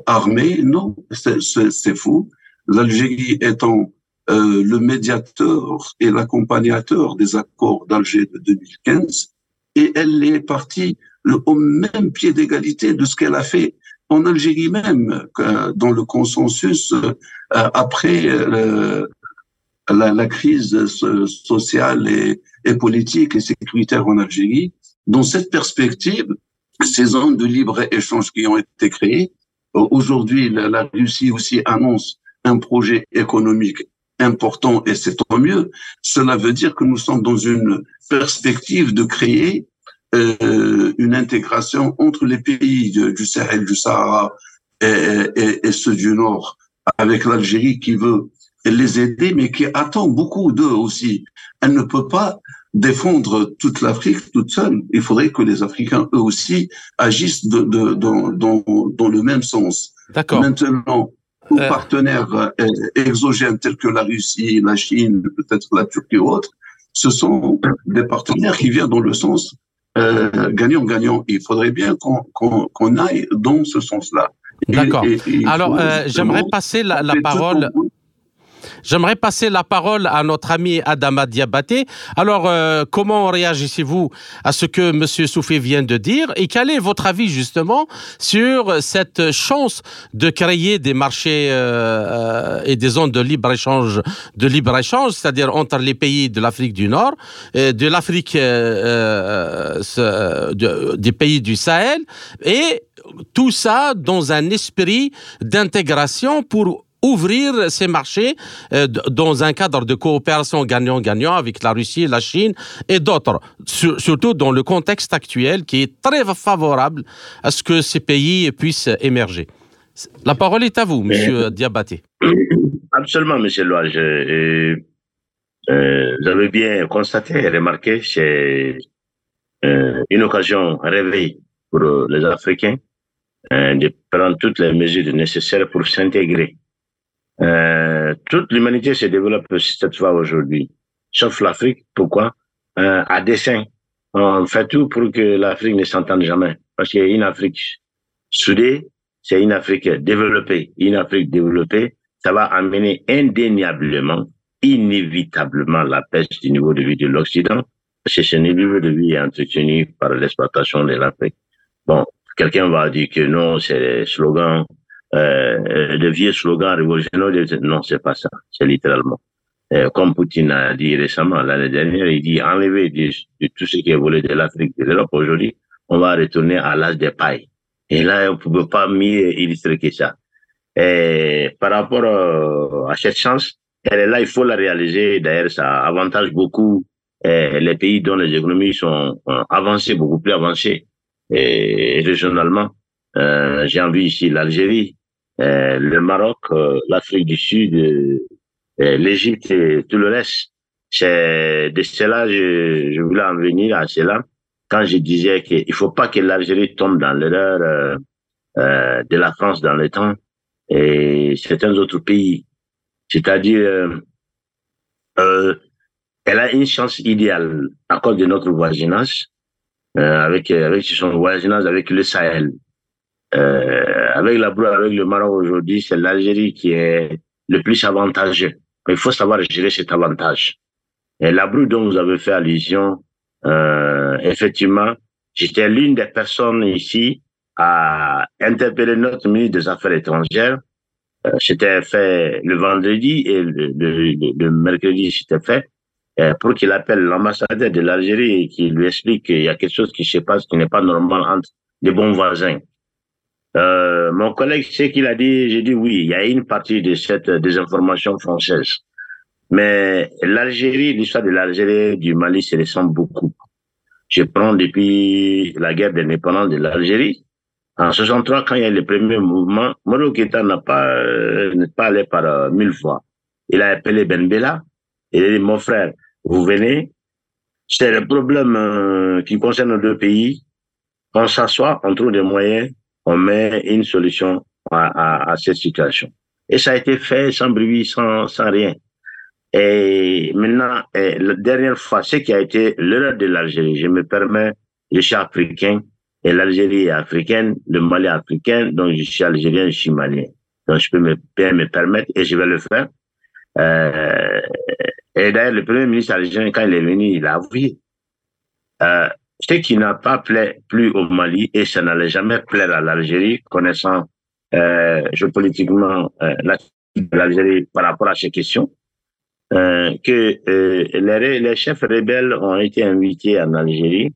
armées. Non, c'est fou l'Algérie étant euh, le médiateur et l'accompagnateur des accords d'Alger de 2015, et elle est partie au même pied d'égalité de ce qu'elle a fait en Algérie même, dans le consensus euh, après euh, la, la, crise sociale et, et, politique et sécuritaire en Algérie. Dans cette perspective, ces zones de libre-échange qui ont été créées, aujourd'hui la, la Russie aussi annonce un projet économique important et c'est tant mieux, cela veut dire que nous sommes dans une perspective de créer euh, une intégration entre les pays du Sahel, du Sahara et, et, et, ceux du Nord, avec l'Algérie qui veut les aider, mais qui attend beaucoup d'eux aussi. Elle ne peut pas défendre toute l'Afrique toute seule. Il faudrait que les Africains, eux aussi, agissent de, de, dans, dans, dans le même sens. D'accord. Maintenant, aux Euh. partenaires euh, exogènes tels que la Russie, la Chine, peut-être la Turquie ou autres, ce sont des partenaires qui viennent dans le sens euh, gagnant-gagnant. Il faudrait bien qu'on aille dans ce sens-là. D'accord. Alors, euh, j'aimerais passer la, la faire tout parole. J'aimerais passer la parole à notre ami Adama Diabaté. Alors, euh, comment réagissez-vous à ce que M. Soufé vient de dire et quel est votre avis justement sur cette chance de créer des marchés euh, euh, et des zones de libre échange, de libre échange, c'est-à-dire entre les pays de l'Afrique du Nord, euh, de l'Afrique, euh, euh, des pays du Sahel et tout ça dans un esprit d'intégration pour ouvrir ces marchés euh, dans un cadre de coopération gagnant-gagnant avec la Russie, la Chine et d'autres, Sur- surtout dans le contexte actuel qui est très favorable à ce que ces pays puissent émerger. La parole est à vous, Monsieur Diabaté. [coughs] Absolument, Monsieur Loage. Euh, vous avez bien constaté et remarqué, c'est euh, une occasion rêvée pour euh, les Africains euh, de prendre toutes les mesures nécessaires pour s'intégrer. Euh, toute l'humanité se développe cette fois aujourd'hui, sauf l'Afrique. Pourquoi? Euh, À dessein. On fait tout pour que l'Afrique ne s'entende jamais. Parce qu'il y a une Afrique soudée, c'est une Afrique développée. Une Afrique développée, ça va amener indéniablement, inévitablement la baisse du niveau de vie de l'Occident, que ce niveau de vie entretenu par l'exploitation de l'Afrique. Bon, quelqu'un va dire que non, c'est des slogans, euh, de vieux slogans révolutionnaires. de- Non, c'est pas ça. C'est littéralement. Euh, comme Poutine a dit récemment, l'année dernière, il dit enlever de, de tout ce qui est volé de l'Afrique, de l'Europe aujourd'hui, on va retourner à l'âge des pailles. Et là, on ne peut pas mieux illustrer que ça. Et par rapport euh, à cette chance, elle est là, il faut la réaliser. D'ailleurs, ça avantage beaucoup euh, les pays dont les économies sont euh, avancées, beaucoup plus avancées et régionalement. Euh, J'ai envie ici l'Algérie, le Maroc, euh, l'Afrique du Sud, euh, euh, l'Égypte et tout le reste. C'est de cela je, je voulais en venir à cela quand je disais qu'il faut pas que l'Algérie tombe dans l'erreur euh, euh, de la France dans le temps et certains autres pays. C'est-à-dire, euh, euh, elle a une chance idéale à cause de notre voisinage, euh, avec, avec son voisinage avec le Sahel. Euh, avec la avec le Maroc aujourd'hui, c'est l'Algérie qui est le plus avantageux. Il faut savoir gérer cet avantage. Et la brue dont vous avez fait allusion, euh, effectivement, j'étais l'une des personnes ici à interpeller notre ministre des Affaires étrangères. Euh, c'était fait le vendredi et le, le, le, mercredi, c'était fait euh, pour qu'il appelle l'ambassadeur de l'Algérie et qu'il lui explique qu'il y a quelque chose qui se passe qui n'est pas normal entre les bons voisins. Euh, mon collègue, ce qu'il a dit, j'ai dit oui, il y a une partie de cette désinformation française. Mais l'Algérie, l'histoire de l'Algérie, du Mali se ressemble beaucoup. Je prends depuis la guerre d'indépendance de l'Algérie. En 63, quand il y a le premier mouvement, Moro Keita n'a pas, euh, n'est pas allé par euh, mille fois. Il a appelé Ben Bella. Il a dit, mon frère, vous venez. C'est le problème euh, qui concerne nos deux pays. On s'assoit, on trouve des moyens, on met une solution à, à, à cette situation. Et ça a été fait sans bruit, sans, sans rien. Et maintenant, la dernière fois, ce qui a été l'erreur de l'Algérie, je me permets, je suis africain, et l'Algérie est africaine, le Mali est africain, donc je suis algérien, je suis malien. Donc je peux me, bien me permettre, et je vais le faire. Euh, et d'ailleurs, le premier ministre algérien, quand il est venu, il a avoué. Euh, ce qui n'a pas plu au Mali, et ça n'allait jamais plaire à l'Algérie, connaissant euh, géopolitiquement euh, l'Algérie par rapport à ces questions, euh, que euh, les, les, chefs rebelles ont été invités en Algérie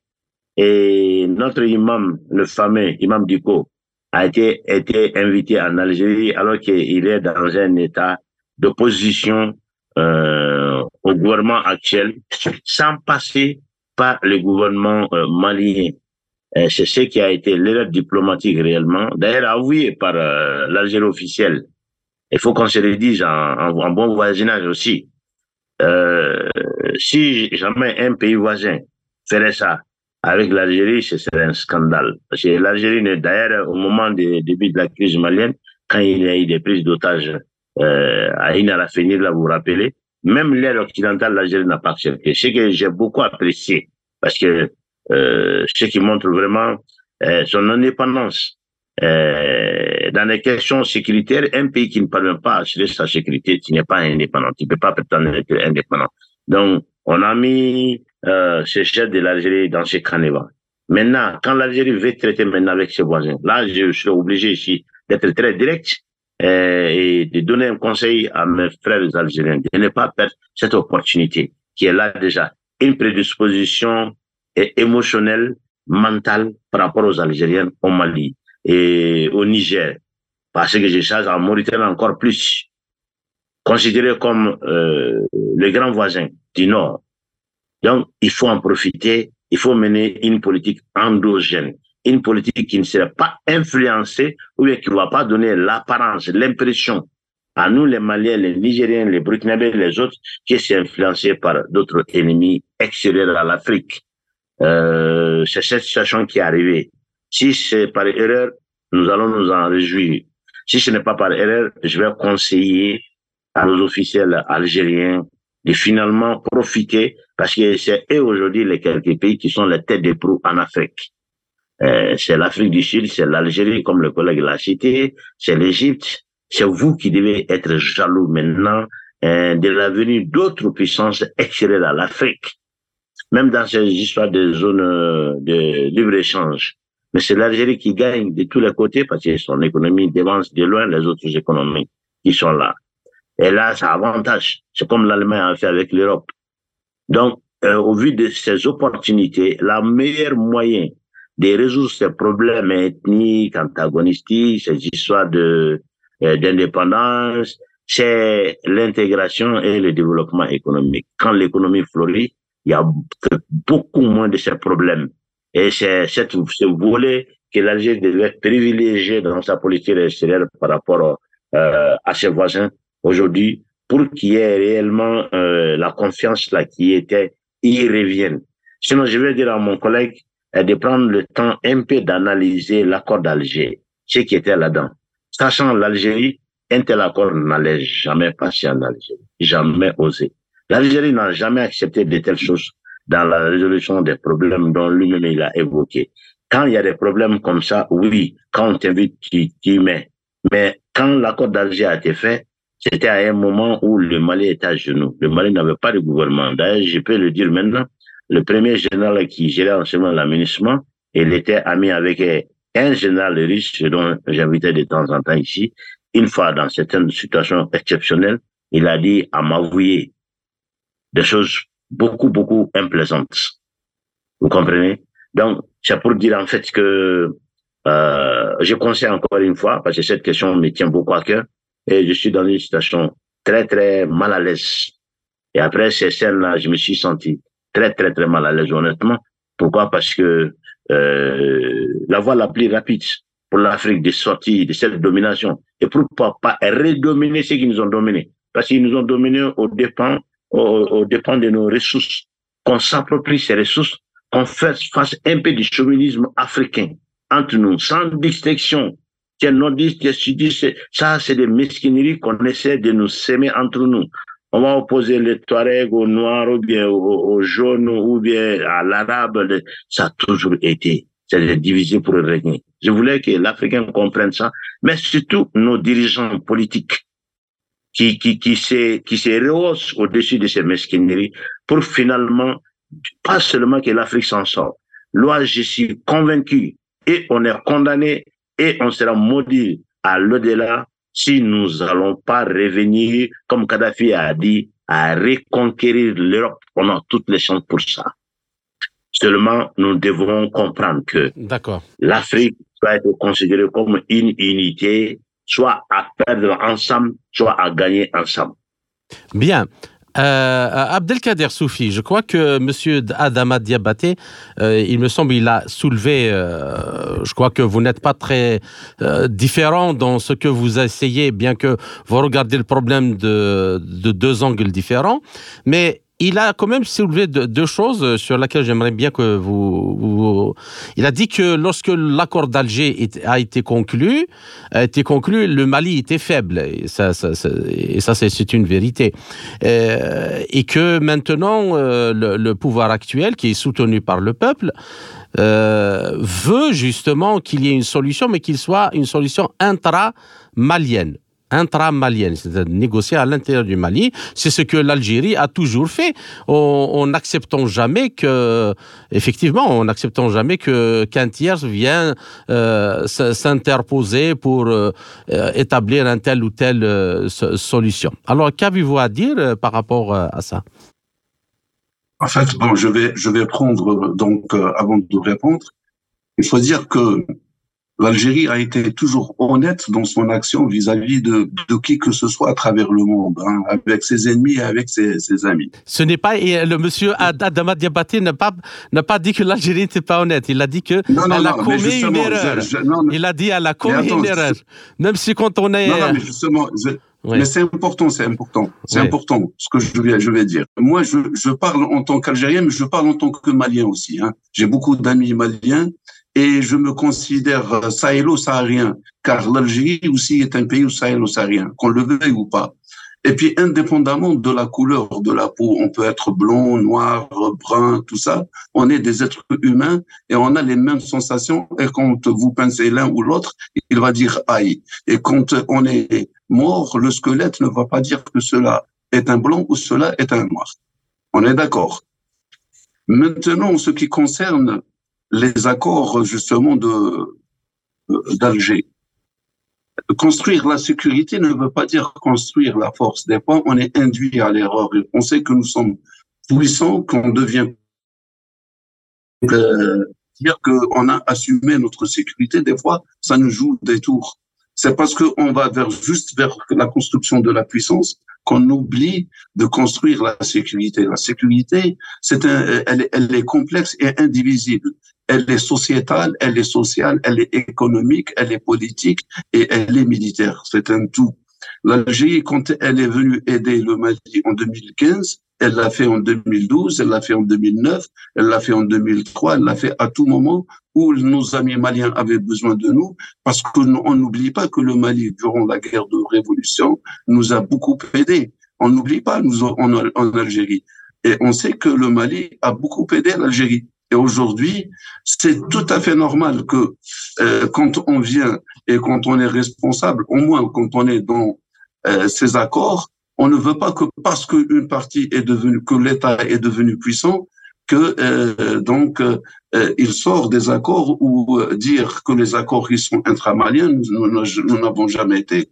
et notre imam, le fameux imam Diko, a été, été invité en Algérie alors qu'il est dans un état d'opposition euh, au gouvernement actuel sans passer par le gouvernement euh, malien. C'est ce qui a été l'erreur diplomatique réellement, d'ailleurs avoué par l'Algérie officielle. Il faut qu'on se le dise en, bon voisinage aussi. Euh, si jamais un pays voisin ferait ça avec l'Algérie, ce serait un scandale. Parce que l'Algérie, d'ailleurs, au moment du début de la crise malienne, quand il y a eu des prises d'otages euh, à Inarafenir, là, vous vous rappelez, même l'aide occidentale, l'Algérie n'a pas accepté. Ce que j'ai beaucoup apprécié, parce que euh, ce qui montre vraiment euh, son indépendance. Euh, dans les questions sécuritaires, un pays qui ne parvient pas à assurer sa sécurité, tu n'es pas indépendant. Tu ne peux pas prétendre être indépendant. Donc, on a mis euh, ce chef de l'Algérie dans ces canevas. Maintenant, quand l'Algérie veut traiter maintenant avec ses voisins, là, je suis obligé ici d'être très direct et de donner un conseil à mes frères algériens de ne pas perdre cette opportunité qui est là déjà. Une prédisposition émotionnelle, mentale par rapport aux Algériens au Mali et au Niger. Parce que je cherche en Mauritanie encore plus. Considéré comme euh, le grand voisin du Nord. Donc, il faut en profiter. Il faut mener une politique endogène une politique qui ne serait pas influencée ou bien qui ne va pas donner l'apparence, l'impression à nous, les Maliens, les Nigériens, les Burkinabés, les autres, qui est influencé par d'autres ennemis extérieurs à l'Afrique. Euh, c'est cette situation qui est arrivée. Si c'est par erreur, nous allons nous en réjouir. Si ce n'est pas par erreur, je vais conseiller à nos officiels algériens de finalement profiter parce que c'est eux aujourd'hui les quelques pays qui sont les têtes de proue en Afrique. Euh, c'est l'Afrique du Sud, c'est l'Algérie, comme le collègue l'a cité, c'est l'Égypte. C'est vous qui devez être jaloux maintenant euh, de la venue d'autres puissances extérieures à l'Afrique, même dans ces histoires de zones euh, de libre-échange. Mais c'est l'Algérie qui gagne de tous les côtés parce que son économie dévance de loin les autres économies qui sont là. Et là, ça avantage. C'est comme l'Allemagne a fait avec l'Europe. Donc, euh, au vu de ces opportunités, la meilleure moyen de résoudre ces problèmes ethniques, antagonistiques, ces histoires de euh, d'indépendance, c'est l'intégration et le développement économique. Quand l'économie fleurit, il y a beaucoup moins de ces problèmes. Et c'est ce volet que l'Algérie devait privilégier dans sa politique extérieure par rapport euh, à ses voisins aujourd'hui pour qu'il y ait réellement euh, la confiance là qui était, y revienne. Sinon, je vais dire à mon collègue, est de prendre le temps un peu d'analyser l'accord d'Alger, ce qui était là-dedans. Sachant l'Algérie, un tel accord n'allait jamais passer en Algérie, jamais osé. L'Algérie n'a jamais accepté de telles choses dans la résolution des problèmes dont lui-même il a évoqué. Quand il y a des problèmes comme ça, oui, quand on t'invite, tu, tu mets. Mais quand l'accord d'Alger a été fait, c'était à un moment où le Mali était à genoux. Le Mali n'avait pas de gouvernement. D'ailleurs, je peux le dire maintenant, le premier général qui gérait enseignement l'aménagement, il était ami avec un général russe dont j'invitais de temps en temps ici. Une fois, dans certaines situations exceptionnelles, il a dit à m'avouer des choses beaucoup, beaucoup implaisantes. Vous comprenez? Donc, c'est pour dire en fait que euh, je conseille encore une fois, parce que cette question me tient beaucoup à cœur, et je suis dans une situation très, très mal à l'aise. Et après ces scènes-là, je me suis senti très, très, très mal à l'aise, honnêtement. Pourquoi? Parce que euh, la voie la plus rapide pour l'Afrique de sortir de cette domination, et pourquoi pas redominer ceux qui nous ont dominés. Parce qu'ils nous ont dominés au dépens, au, au dépens de nos ressources. Qu'on s'approprie ces ressources, qu'on fasse face un peu du chauvinisme africain entre nous, sans distinction. Tiens, nordistes, sudistes, ça, c'est des mesquineries qu'on essaie de nous s'aimer entre nous on va opposer les Touaregs aux Noirs ou bien aux, Jaunes ou bien à l'Arabe. Ça a toujours été. C'est divisé pour régner. Je voulais que l'Africain comprenne ça, mais surtout nos dirigeants politiques qui, qui, qui se, qui se rehaussent au-dessus de ces mesquineries pour finalement, pas seulement que l'Afrique s'en sort. Loi, je suis convaincu et on est condamné et on sera maudit à l'au-delà si nous allons pas revenir, comme Kadhafi a dit, à reconquérir l'Europe. On a toutes les chances pour ça. Seulement, nous devons comprendre que l'Afrique doit être considérée comme une unité, soit à perdre ensemble, soit à gagner ensemble. Bien. Euh, Abdelkader Soufi, je crois que M. Adama Diabaté, euh, il me semble, il a soulevé, euh, je crois que vous n'êtes pas très différent dans ce que vous essayez, bien que vous regardez le problème de, de deux angles différents, mais il a quand même soulevé deux choses sur lesquelles j'aimerais bien que vous, Il a dit que lorsque l'accord d'Alger a été conclu, a été conclu, le Mali était faible. Et ça, ça, ça c'est une vérité. Euh, et que maintenant, euh, le, pouvoir actuel, qui est soutenu par le peuple, euh, veut justement qu'il y ait une solution, mais qu'il soit une solution intra-malienne intramalienne, c'est-à-dire négocier à l'intérieur du Mali. C'est ce que l'Algérie a toujours fait, en n'acceptant jamais que, effectivement, en n'acceptant jamais que qu'un tiers vienne euh, s'interposer pour euh, établir un tel ou telle euh, solution. Alors, qu'avez-vous à dire par rapport à ça? En fait, bon, je vais je vais prendre donc avant de répondre, il faut dire que l'Algérie a été toujours honnête dans son action vis-à-vis de, de, qui que ce soit à travers le monde, hein, avec ses ennemis et avec ses, ses, amis. Ce n'est pas, et le monsieur Adama Diabaté n'a pas, n'a pas dit que l'Algérie n'était pas honnête. Il a dit que elle a commis une erreur. il a dit elle a commis une erreur. Même si quand on est. Non, non, mais justement, Mais c'est important, c'est important, c'est important ce que je vais, je vais dire. Moi, je, je parle en tant qu'Algérien, mais je parle en tant que Malien aussi. Hein. J'ai beaucoup d'amis maliens et je me considère sahélo-saharien, car l'Algérie aussi est un pays sahélo-saharien, qu'on le veuille ou pas. Et puis, indépendamment de la couleur de la peau, on peut être blond, noir, brun, tout ça. On est des êtres humains et on a les mêmes sensations. Et quand vous pincez l'un ou l'autre, il va dire aïe. Et quand on est mort, le squelette ne va pas dire que cela est un blanc ou cela est un noir. On est d'accord. Maintenant, ce qui concerne les accords justement de d'Alger. Construire la sécurité ne veut pas dire construire la force. Des fois, on est induit à l'erreur. On sait que nous sommes puissants, qu'on devient euh, dire qu'on a assumé notre sécurité. Des fois, ça nous joue des tours. C'est parce qu'on va vers juste vers la construction de la puissance qu'on oublie de construire la sécurité. La sécurité, c'est elle, elle est complexe et indivisible elle est sociétale, elle est sociale, elle est économique, elle est politique et elle est militaire. C'est un tout. L'Algérie, quand elle est venue aider le Mali en 2015, elle l'a fait en 2012, elle l'a fait en 2009, elle l'a fait en 2003, elle l'a fait à tout moment où nos amis maliens avaient besoin de nous, parce qu'on n'oublie pas que le Mali, durant la guerre de révolution, nous a beaucoup aidés. On n'oublie pas, nous, en, en Algérie. Et on sait que le Mali a beaucoup aidé l'Algérie. Et aujourd'hui, c'est tout à fait normal que euh, quand on vient et quand on est responsable, au moins quand on est dans euh, ces accords, on ne veut pas que parce qu'une partie est devenue, que l'État est devenu puissant, que euh, donc euh, il sort des accords ou dire que les accords ils sont intramaliens, nous n'avons jamais été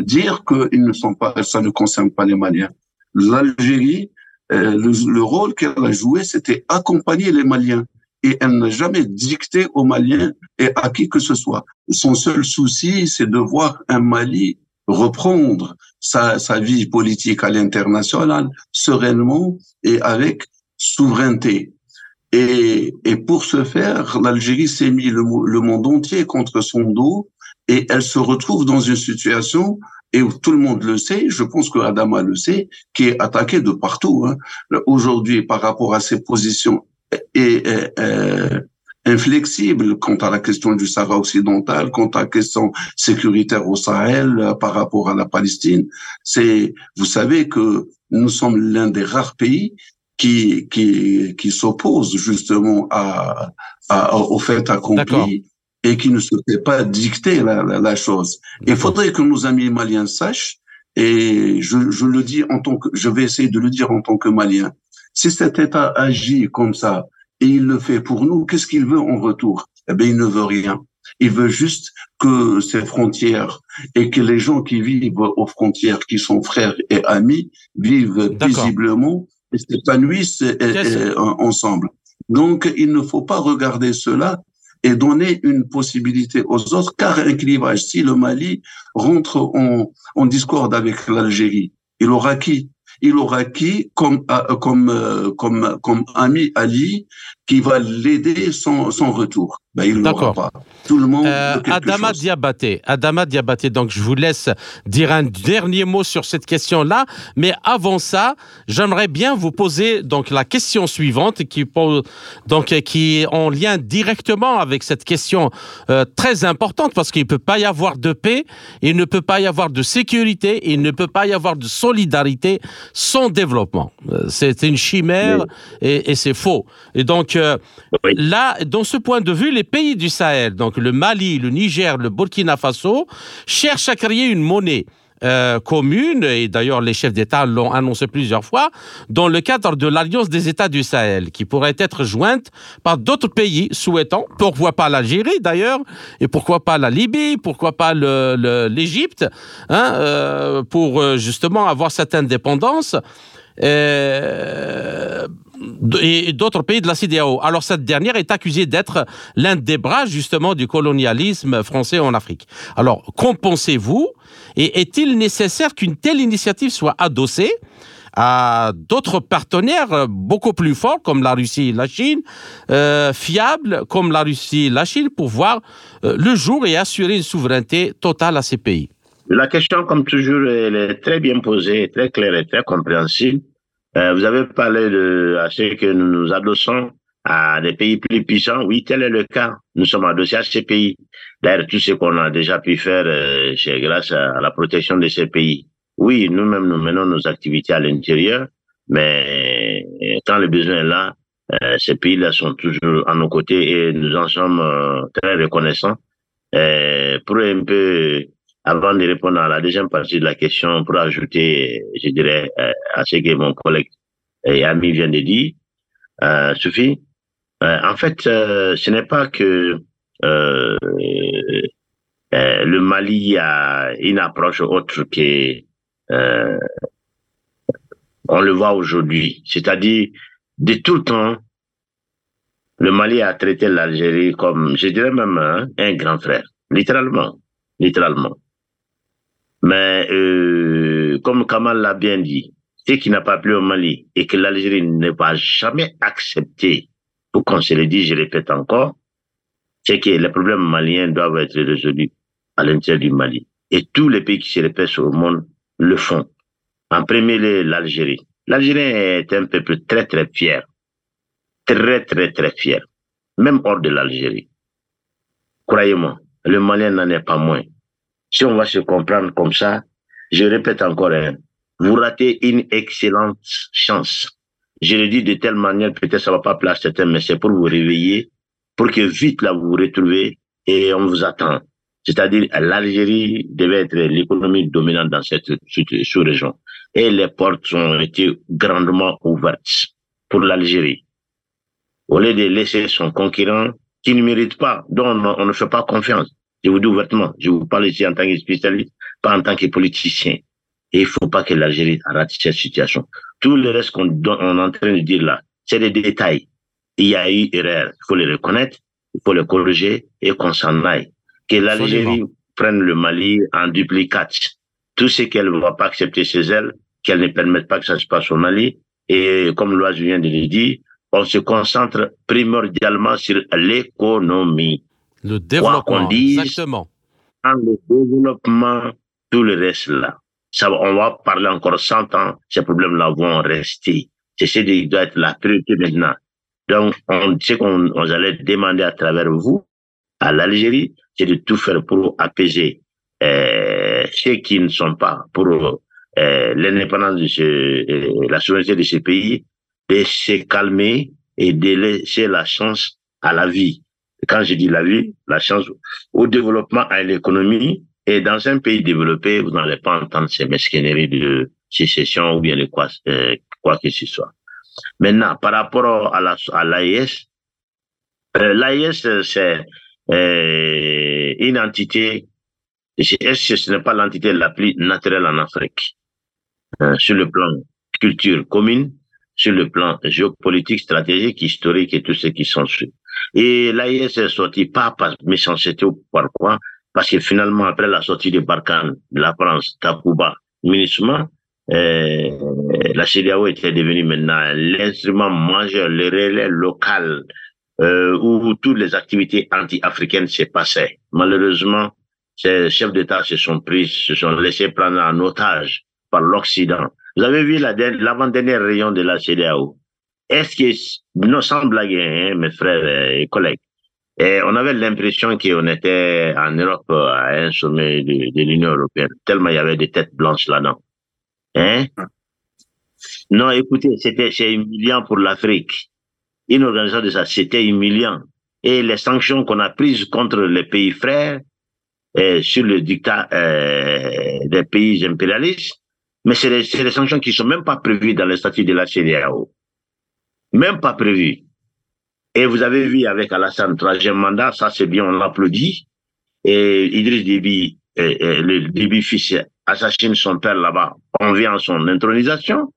dire qu'ils ne sont pas, ça ne concerne pas les Maliens. L'Algérie euh, le, rôle qu'elle a joué, c'était accompagner les Maliens. Et elle n'a jamais dicté aux Maliens et à qui que ce soit. Son seul souci, c'est de voir un Mali reprendre sa, vie politique à l'international sereinement et avec souveraineté. Et, pour ce faire, l'Algérie s'est mis le monde entier contre son dos et elle se retrouve dans une situation et tout le monde le sait, je pense que Adama le sait, qui est attaqué de partout. Hein. Aujourd'hui, par rapport à ses positions et, euh, inflexibles quant à la question du Sahara occidental, quant à la question sécuritaire au Sahel, euh, par rapport à la Palestine, c'est, vous savez que nous sommes l'un des rares pays qui qui qui s'oppose justement à, à, au fait accompli et qui ne se fait pas dicter la, la, la chose. Il faudrait que nos amis maliens sachent, et je, je, le dis en tant que, je vais essayer de le dire en tant que malien. Si cet État agit comme ça et il le fait pour nous, qu'est-ce qu'il veut en retour? Eh bien, il ne veut rien. Il veut juste que ces frontières et que les gens qui vivent aux frontières, qui sont frères et amis, vivent paisiblement et s'épanouissent ensemble. Donc, il ne faut pas regarder cela et donner une possibilité aux autres, car un clivage, si le Mali rentre en, en discorde avec l'Algérie, il aura qui? Il aura qui comme euh, comme euh, comme comme ami Ali qui va l'aider sans, sans retour ben, il l'aura pas. Tout le monde. Euh, Adama Diabaté, Adama Diabaté. Donc je vous laisse dire un dernier mot sur cette question-là, mais avant ça, j'aimerais bien vous poser donc la question suivante qui pose donc qui est en lien directement avec cette question euh, très importante parce qu'il ne peut pas y avoir de paix, il ne peut pas y avoir de sécurité, il ne peut pas y avoir de solidarité sans développement. Euh, c'est une chimère et, et c'est faux. Et donc euh, là, dans ce point de vue, les pays du Sahel, donc le Mali, le Niger, le Burkina Faso, cherchent à créer une monnaie. Euh, commune, et d'ailleurs les chefs d'État l'ont annoncé plusieurs fois, dans le cadre de l'Alliance des États du Sahel, qui pourrait être jointe par d'autres pays souhaitant, pourquoi pas l'Algérie d'ailleurs, et pourquoi pas la Libye, pourquoi pas l'Égypte, hein, euh, pour justement avoir cette indépendance. Euh, et d'autres pays de la CDAO. Alors cette dernière est accusée d'être l'un des bras justement du colonialisme français en Afrique. Alors qu'en pensez-vous? Et est-il nécessaire qu'une telle initiative soit adossée à d'autres partenaires beaucoup plus forts comme la Russie et la Chine, euh, fiables comme la Russie et la Chine pour voir euh, le jour et assurer une souveraineté totale à ces pays? La question, comme toujours, elle est très bien posée, très claire et très compréhensible. Euh, vous avez parlé de à ce que nous nous adossons à des pays plus puissants. Oui, tel est le cas. Nous sommes adossés à ces pays. D'ailleurs, tout ce qu'on a déjà pu faire, euh, c'est grâce à, la protection de ces pays. Oui, nous-mêmes, nous menons nos activités à l'intérieur, mais quand le besoin est là, euh, ces pays-là sont toujours à nos côtés et nous en sommes très reconnaissants. pour un peu avant de répondre à la deuxième partie de la question, pour ajouter, je dirais, euh, à ce que mon collègue et ami vient de dire, euh, Sophie, euh, en fait, ce n'est pas que le Mali a une approche autre que on le voit aujourd'hui, c'est-à-dire de tout le temps, le Mali a traité l'Algérie comme, je dirais même, hein, un grand frère, littéralement, littéralement. Mais euh, comme Kamal l'a bien dit, ce qui n'a pas plu au Mali et que l'Algérie ne va jamais accepter, pour qu'on se le dise, je répète encore, c'est que les problèmes maliens doivent être résolus à l'intérieur du Mali. Et tous les pays qui se répètent au monde le font. En premier lieu, l'Algérie. L'Algérie est un peuple très, très fier. Très, très, très fier. Même hors de l'Algérie. Croyez-moi, le Malien n'en est pas moins. Si on va se comprendre comme ça, je répète encore, hein, vous ratez une excellente chance. Je le dis de telle manière, peut-être ça va pas plaire certains, mais c'est pour vous réveiller, pour que vite là vous vous retrouvez et on vous attend. C'est-à-dire, l'Algérie devait être l'économie dominante dans cette sous-région. Et les portes ont été grandement ouvertes pour l'Algérie. Au lieu de laisser son concurrent qui ne mérite pas, dont on ne fait pas confiance, je vous dis ouvertement, je vous parle ici en tant que spécialiste, pas en tant que politicien. Et il faut pas que l'Algérie rate cette situation. Tout le reste qu'on est en train de dire là, c'est des détails. Il y a eu erreur. Il faut les reconnaître, il faut les corriger et qu'on s'en aille. Que l'Algérie prenne le Mali en duplicate. Tout ce qu'elle ne va pas accepter chez elle, qu'elle ne permette pas que ça se passe au Mali. Et comme Loise vient de le dire, on se concentre primordialement sur l'économie. Le développement, exactement. le développement, tout le reste là. Ça, on va parler encore 100 ans, ces problèmes-là vont rester. C'est ce qui doit être la priorité maintenant. Donc, on sait qu'on on allait demander à travers vous, à l'Algérie, c'est de tout faire pour apaiser euh, ceux qui ne sont pas pour euh, l'indépendance de ce, euh, la souveraineté de ces pays, de se calmer et de laisser la chance à la vie quand je dis la vie, la chance au développement, à l'économie. Et dans un pays développé, vous n'allez pas entendre ces mesquineries de sécession ou bien de quoi, euh, quoi que ce soit. Maintenant, par rapport à la à l'AIS, euh, l'AIS c'est euh, une entité. Ce n'est pas l'entité la plus naturelle en Afrique euh, sur le plan culture commune, sur le plan géopolitique, stratégique, historique et tout ce qui s'ensuit. Et l'AIS est sorti pas par méchanceté ou par quoi, parce que finalement, après la sortie de Barkhane, de la France, Takuba, Minisma, la CDAO était devenue maintenant l'instrument majeur, le relais local euh, où toutes les activités anti-africaines se passaient. Malheureusement, ces chefs d'État se sont pris, se sont laissés prendre en otage par l'Occident. Vous avez vu l'avant-dernière réunion de la CDAO. Est-ce que, non, sans blaguer, hein, mes frères et collègues, et on avait l'impression qu'on était en Europe à un sommet de, l'Union européenne, tellement il y avait des têtes blanches là-dedans. Hein? Non, écoutez, c'était c'est humiliant pour l'Afrique. Une organisation de ça, c'était humiliant. Et les sanctions qu'on a prises contre les pays frères euh, sur le dictat euh, des pays impérialistes, mais c'est des, sanctions qui sont même pas prévues dans le statut de la CDAO. Même pas prévues. Et vous avez vu avec Alassane, troisième mandat, ça c'est bien, on l'applaudit. Et Idriss Déby, et, le Déby fils assassine son père là-bas, on vient à son intronisation.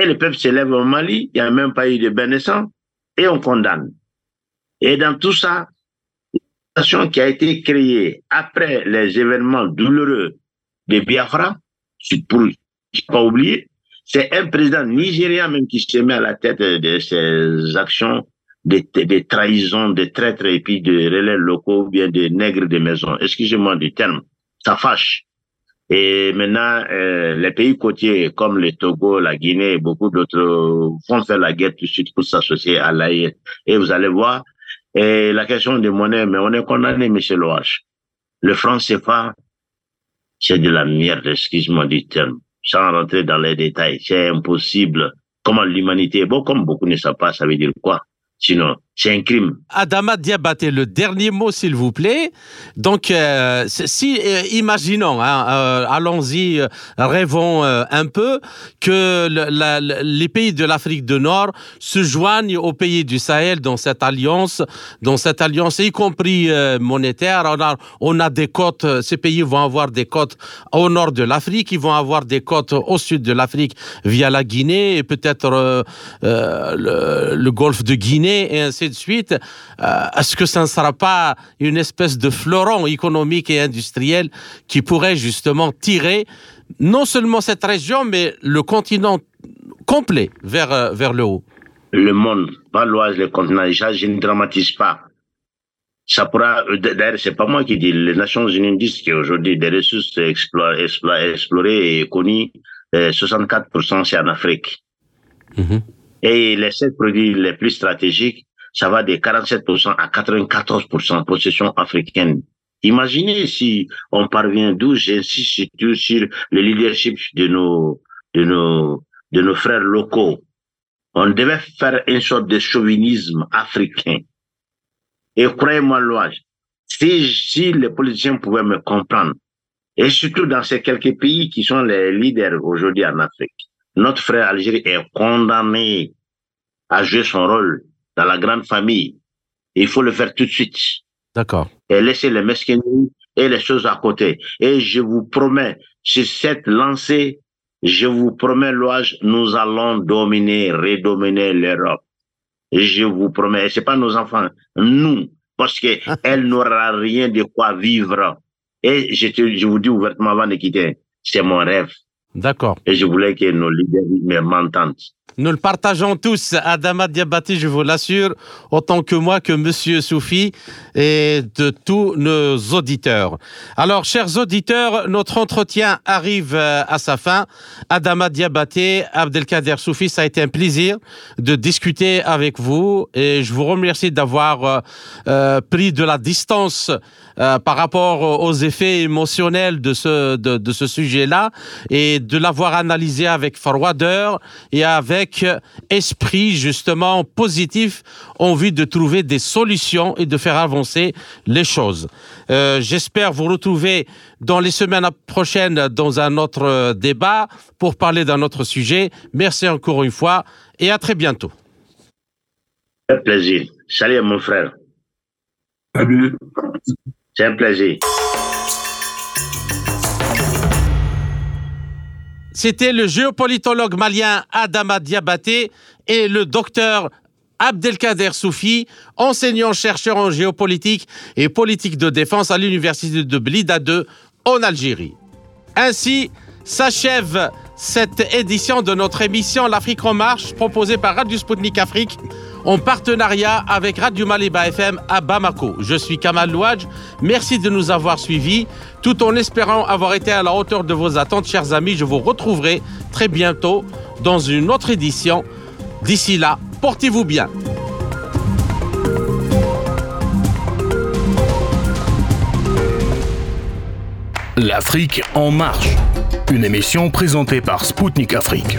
Et le peuple s'élève au Mali, il n'y a même pas eu de bain et on condamne. Et dans tout ça, la qui a été créée après les événements douloureux de Biafra, pour pas oublier, c'est un président nigérien même qui se met à la tête de ces actions de, de trahison, de traîtres et puis de relais locaux, ou bien de nègres de maison. Excusez-moi du terme. Ça fâche. Et maintenant, euh, les pays côtiers comme le Togo, la Guinée beaucoup d'autres vont faire la guerre tout de suite pour s'associer à l'AIS. Et vous allez voir, et la question de monnaie, mais on est condamné, M. Loache. Le franc CFA, c'est de la merde, excuse-moi du terme. Sans rentrer dans les détails, c'est impossible. Comment l'humanité, bon, comme beaucoup ne savent pas, ça veut dire quoi? Sinon, c'est un crime. Adama Diabaté, le dernier mot, s'il vous plaît. Donc, euh, si, euh, imaginons, hein, euh, allons-y, rêvons un peu, que les pays de l'Afrique du Nord se joignent aux pays du Sahel dans cette alliance, dans cette alliance, y compris monétaire. On a, on a des côtes, ces pays vont avoir des côtes au nord de l'Afrique, ils vont avoir des côtes au sud de l'Afrique via la Guinée et peut-être le, le golfe de Guinée et ainsi de suite, euh, est-ce que ça ne sera pas une espèce de fleuron économique et industriel qui pourrait justement tirer non seulement cette région, mais le continent complet vers, euh, vers le haut? Le monde, pas l'Oise, le continent, je ne dramatise pas. Ça pourra, euh, d'ailleurs, c'est pas moi qui dis, les Nations Unies disent qu'aujourd'hui, des ressources explorées et connues, 64% c'est en Afrique. Mm-hmm. Et les sept produits les plus stratégiques, ça va de 47% à 94% possession africaine. Imaginez si on parvient d'où j'insiste surtout sur le leadership de nos, de nos, de nos frères locaux. On devait faire une sorte de chauvinisme africain. Et croyez-moi, Loage, si, si les politiciens pouvaient me comprendre, et surtout dans ces quelques pays qui sont les leaders aujourd'hui en Afrique, notre frère Algérie est condamné à jouer son rôle dans la grande famille. Il faut le faire tout de suite. D'accord. Et laisser les mesquineries et les choses à côté. Et je vous promets, sur cette lancée, je vous promets, Loage, nous allons dominer, redominer l'Europe. Je vous promets, c'est pas nos enfants, nous, parce que [laughs] elle n'aura rien de quoi vivre. Et je, te, je vous dis ouvertement avant de quitter, c'est mon rêve. D'accord. Et je voulais que nos leaders m'entendent. Nous le partageons tous, Adama Diabati, je vous l'assure, autant que moi, que Monsieur Soufi et de tous nos auditeurs. Alors, chers auditeurs, notre entretien arrive euh, à sa fin. Adama Diabaté, Abdelkader Soufi, ça a été un plaisir de discuter avec vous et je vous remercie d'avoir euh, euh, pris de la distance par rapport aux effets émotionnels de ce, de, de ce sujet-là et de l'avoir analysé avec froideur et avec esprit justement positif en vue de trouver des solutions et de faire avancer les choses. Euh, j'espère vous retrouver dans les semaines prochaines dans un autre euh, débat pour parler d'un autre sujet. Merci encore une fois et à très bientôt. Un plaisir. Salut mon frère. Salut. C'était le géopolitologue malien Adama Diabaté et le docteur Abdelkader Soufi, enseignant-chercheur en géopolitique et politique de défense à l'université de Blida 2 en Algérie. Ainsi s'achève cette édition de notre émission L'Afrique en marche, proposée par Radio Sputnik Afrique, en partenariat avec Radio Maliba FM à Bamako. Je suis Kamal Louadj. Merci de nous avoir suivis. Tout en espérant avoir été à la hauteur de vos attentes, chers amis, je vous retrouverai très bientôt dans une autre édition. D'ici là, portez-vous bien. L'Afrique en marche, une émission présentée par Spoutnik Afrique.